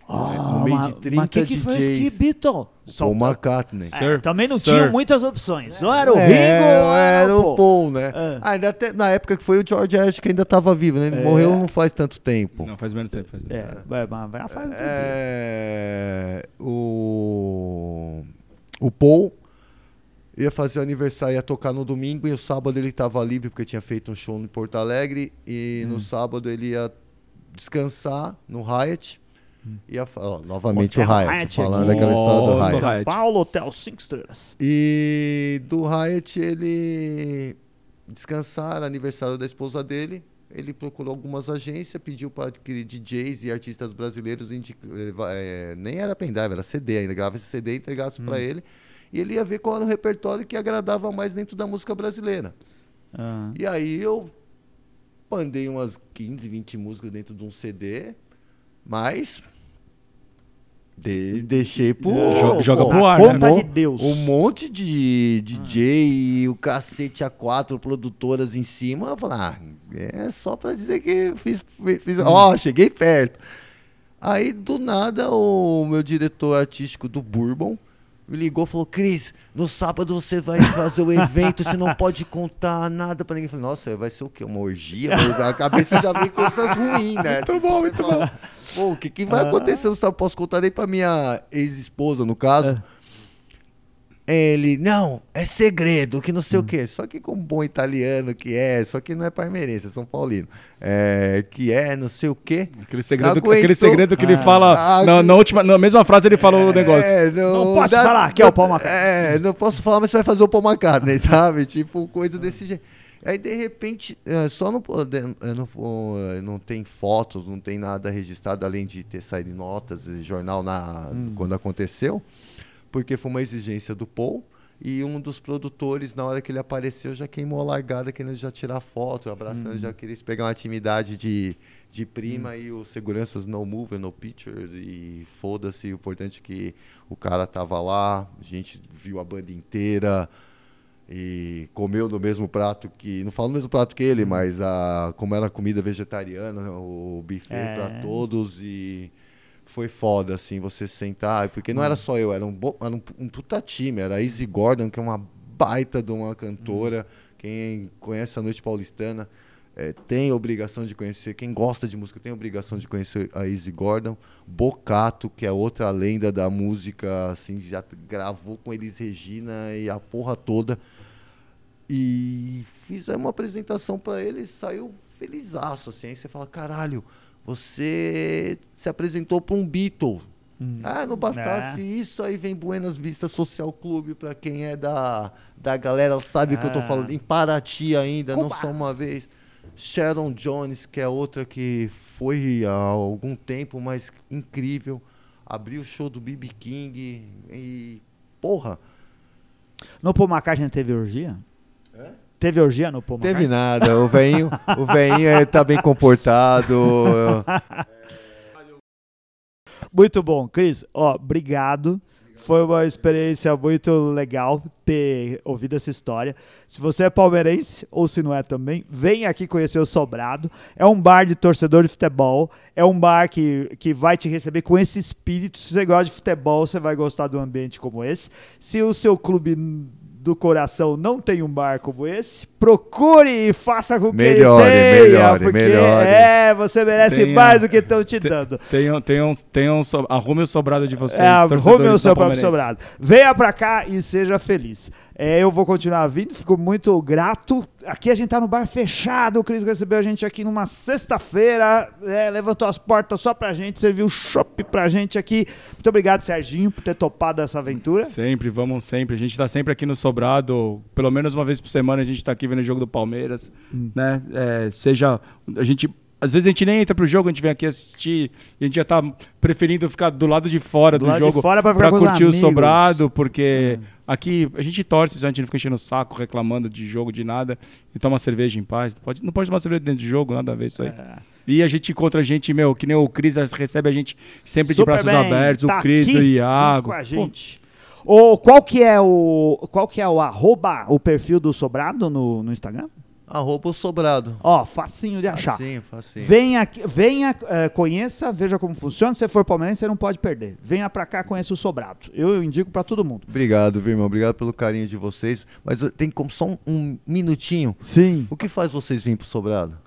Oh, no meio mas- de 30 mas que que foi DJs. que Beatle? Só Paul o- McCartney. É, também não Sir. tinham muitas opções. Ou era o É, Ringo ou era o Paul. Paul, né? Ah. Ah, ainda até, na época que foi o George Harrison que ainda tava vivo, né? Ele É. morreu não faz tanto tempo. Não, faz menos tempo. Faz menos tempo. É, vai, vai, vai faz um. É, o, o Paul ia fazer o aniversário, ia tocar no domingo e o sábado ele estava livre porque tinha feito um show em Porto Alegre e Hum. no sábado ele ia descansar no Hyatt. Ia, fa- ó, novamente Hum. Hotel o Hyatt, Hyatt falando aqui. daquela história do Hyatt. São Paulo, Hotel 5 estrelas. E do Hyatt ele descansar, aniversário da esposa dele. Ele procurou algumas agências, pediu para que DJs e artistas brasileiros eh, nem era pendrive, era CD ainda, grava esse CD e entregasse para ele. E ele ia ver qual era o repertório que agradava mais dentro da música brasileira. Ah. E aí eu mandei umas 15, 20 músicas dentro de um CD, mas de- deixei pro Jo- joga pô, pro ar, Conta um de Deus. Um monte de DJ e o cacete a quatro produtoras em cima. Eu falei, ah, é só pra dizer que fiz. fiz ó, cheguei perto. Aí, do nada, o meu diretor artístico do Bourbon me ligou e falou: Cris, no sábado você vai fazer o evento, você não pode contar nada pra ninguém. Eu falei: Nossa, vai ser o quê? Uma orgia? A cabeça já vem coisas ruins, né? Muito bom, muito bom. Pô, o que, que vai acontecer? Eu não sabe, posso contar nem pra minha ex-esposa, no caso. Ele, não, é segredo, que não sei o quê. Só que como bom italiano que é, só que não é parmeirense, é São Paulino. É, que é, não sei o quê. Aquele segredo, Aguentou. aquele segredo que ele fala. Ah, na, na última, na mesma frase ele fala o negócio. É, Não posso falar que é o Paul McCartney. É, não posso falar, mas você vai fazer o Paul McCartney, sabe? Tipo, coisa desse jeito. Aí, de repente, é, só não, pode- é, não, é, não tem fotos, não tem nada registrado, além de ter saído em notas e jornal na, quando aconteceu, porque foi uma exigência do Paul. E um dos produtores, na hora que ele apareceu, já queimou a largada, querendo já tirar foto, abraçando, já queria pegar uma intimidade de, de prima e os seguranças no move, no pictures e foda-se, o importante é que o cara tava lá, a gente viu a banda inteira e comeu no mesmo prato que, não falo no mesmo prato que ele, mas a, como era comida vegetariana, o buffet É. para todos e foi foda, assim, você sentar, porque não era só eu, era um, bo- era um, um puta time, era a Izzy Gordon, que é uma baita de uma cantora, quem conhece a Noite Paulistana eh, tem obrigação de conhecer, quem gosta de música tem obrigação de conhecer a Izzy Gordon, Bocato, que é outra lenda da música, assim, já gravou com eles Regina e a porra toda, e fiz uma apresentação pra ele, saiu felizaço, assim, aí você fala, caralho, você se apresentou pra um Beatle. Ah, não bastasse isso, aí vem Buenas Vistas Social Clube, pra quem é da, da galera, sabe o que eu tô Ah. falando, em Paraty ainda, não só uma vez. Sharon Jones, que é outra que foi há algum tempo, mas incrível, abriu o show do BB King e, porra, No Paul McCartney teve orgia? Teve orgia no Paul Teve nada, o veinho, o veinho é, tá bem comportado. Muito bom, Cris. Ó, obrigado. Foi uma experiência muito legal ter ouvido essa história. Se você é palmeirense ou se não é também, vem aqui conhecer o Sobrado. É um bar de torcedor de futebol. É um bar que, que vai te receber com esse espírito. Se você gosta de futebol, você vai gostar de um ambiente como esse. Se o seu clube do coração não tem um bar como esse, procure e faça com que Melhore, ele tenha, melhore, porque melhore. é, você merece Tenha- mais do que estão te dando. Tenham, tenham, tenham, so- arrume o sobrado de vocês, É, arrume o seu próprio sobrado. Venha pra cá e seja feliz. É, eu vou continuar vindo, fico muito grato. Aqui a gente tá no bar fechado. O Cris recebeu a gente aqui numa sexta-feira. é, levantou as portas só pra gente, serviu chopp pra gente aqui. Muito obrigado, Serginho, por ter topado essa aventura. Sempre, vamos sempre. A gente tá sempre aqui no Sobrado, pelo menos uma vez por semana a gente tá aqui vendo o jogo do Palmeiras, Hum. né? É, seja, a gente... Às vezes a gente nem entra pro jogo, a gente vem aqui assistir e a gente já tá preferindo ficar do lado de fora Do do, de jogo fora pra os curtir o. Sobrado, porque aqui a gente torce, a gente não fica enchendo o saco, reclamando de jogo, de nada, e toma cerveja em paz. Pode, não pode tomar cerveja dentro do jogo, nada a ver isso aí. É. E a gente encontra gente, meu, que nem o Cris recebe a gente sempre de Super braços bem, abertos, tá o Cris, aqui o junto Iago. com a Pô, gente. Ou qual que é o. Qual que é o arroba, o perfil do Sobrado no, no Instagram? Arroba o sobrado. Ó, facinho de achar. Facinho, facinho. Venha, venha eh, conheça, veja como funciona. Se você for palmeirense, você não pode perder. Venha pra cá, conheça o Sobrado. Eu indico pra todo mundo. Obrigado, viu, irmão? Obrigado pelo carinho de vocês. Mas tem como só um, um minutinho. Sim. O que faz vocês virem pro sobrado?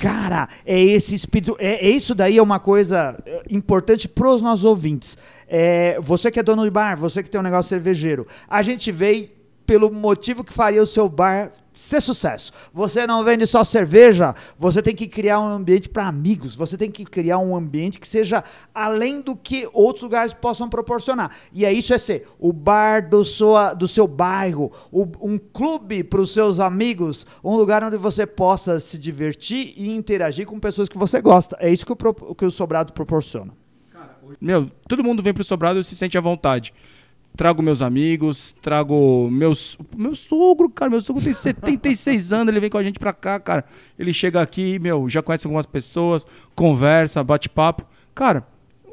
Cara, é esse espírito. É, é isso daí é uma coisa é, importante pros nossos ouvintes. É, você que é dono de bar, você que tem um negócio cervejeiro, a gente veio pelo motivo que faria o seu bar ser sucesso. Você não vende só cerveja, você tem que criar um ambiente para amigos, você tem que criar um ambiente que seja além do que outros lugares possam proporcionar. E é isso é ser o bar do, sua, do seu bairro, o- um clube para os seus amigos, um lugar onde você possa se divertir e interagir com pessoas que você gosta. É isso que o, que o Sobrado proporciona. Meu, todo mundo vem pro Sobrado e se sente à vontade. Trago meus amigos, trago meus, meu sogro, cara. Meu sogro tem 76 anos, ele vem com a gente pra cá, cara. Ele chega aqui, meu, já conhece algumas pessoas, conversa, bate papo. Cara,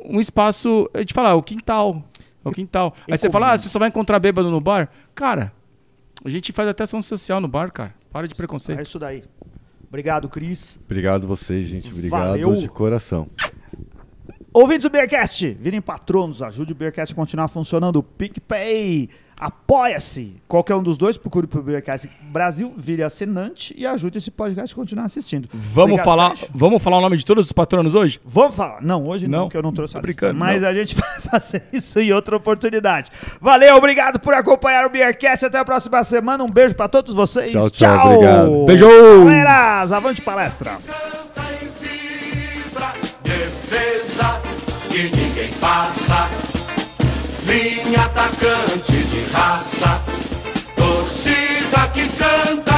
um espaço, a gente fala, é o quintal. É o quintal. Aí você fala, ah, você só vai encontrar bêbado no bar? Cara, a gente faz até ação social no bar, cara. Para de É preconceito. isso daí. Obrigado, Cris. Obrigado vocês, gente. Obrigado Valeu. de coração. Ouvintes do Beercast, virem patronos, ajude o Beercast a continuar funcionando. PicPay, apoia-se. Qualquer um dos dois, procure pro Beercast Brasil, vire assinante e ajude esse podcast a continuar assistindo. Vamos Obrigado, falar, Sérgio. vamos falar o nome de todos os patronos hoje? Vamos falar. Não, hoje não, Não? porque eu não trouxe a lista, brincando, Mas não. a gente vai fazer isso em outra oportunidade. Valeu, obrigado por acompanhar o Beercast. Até a próxima semana. Um beijo pra todos vocês. Tchau, tchau, obrigado. Beijo! Galera, avante palestra. que ninguém passa. Linha atacante de raça, torcida que canta.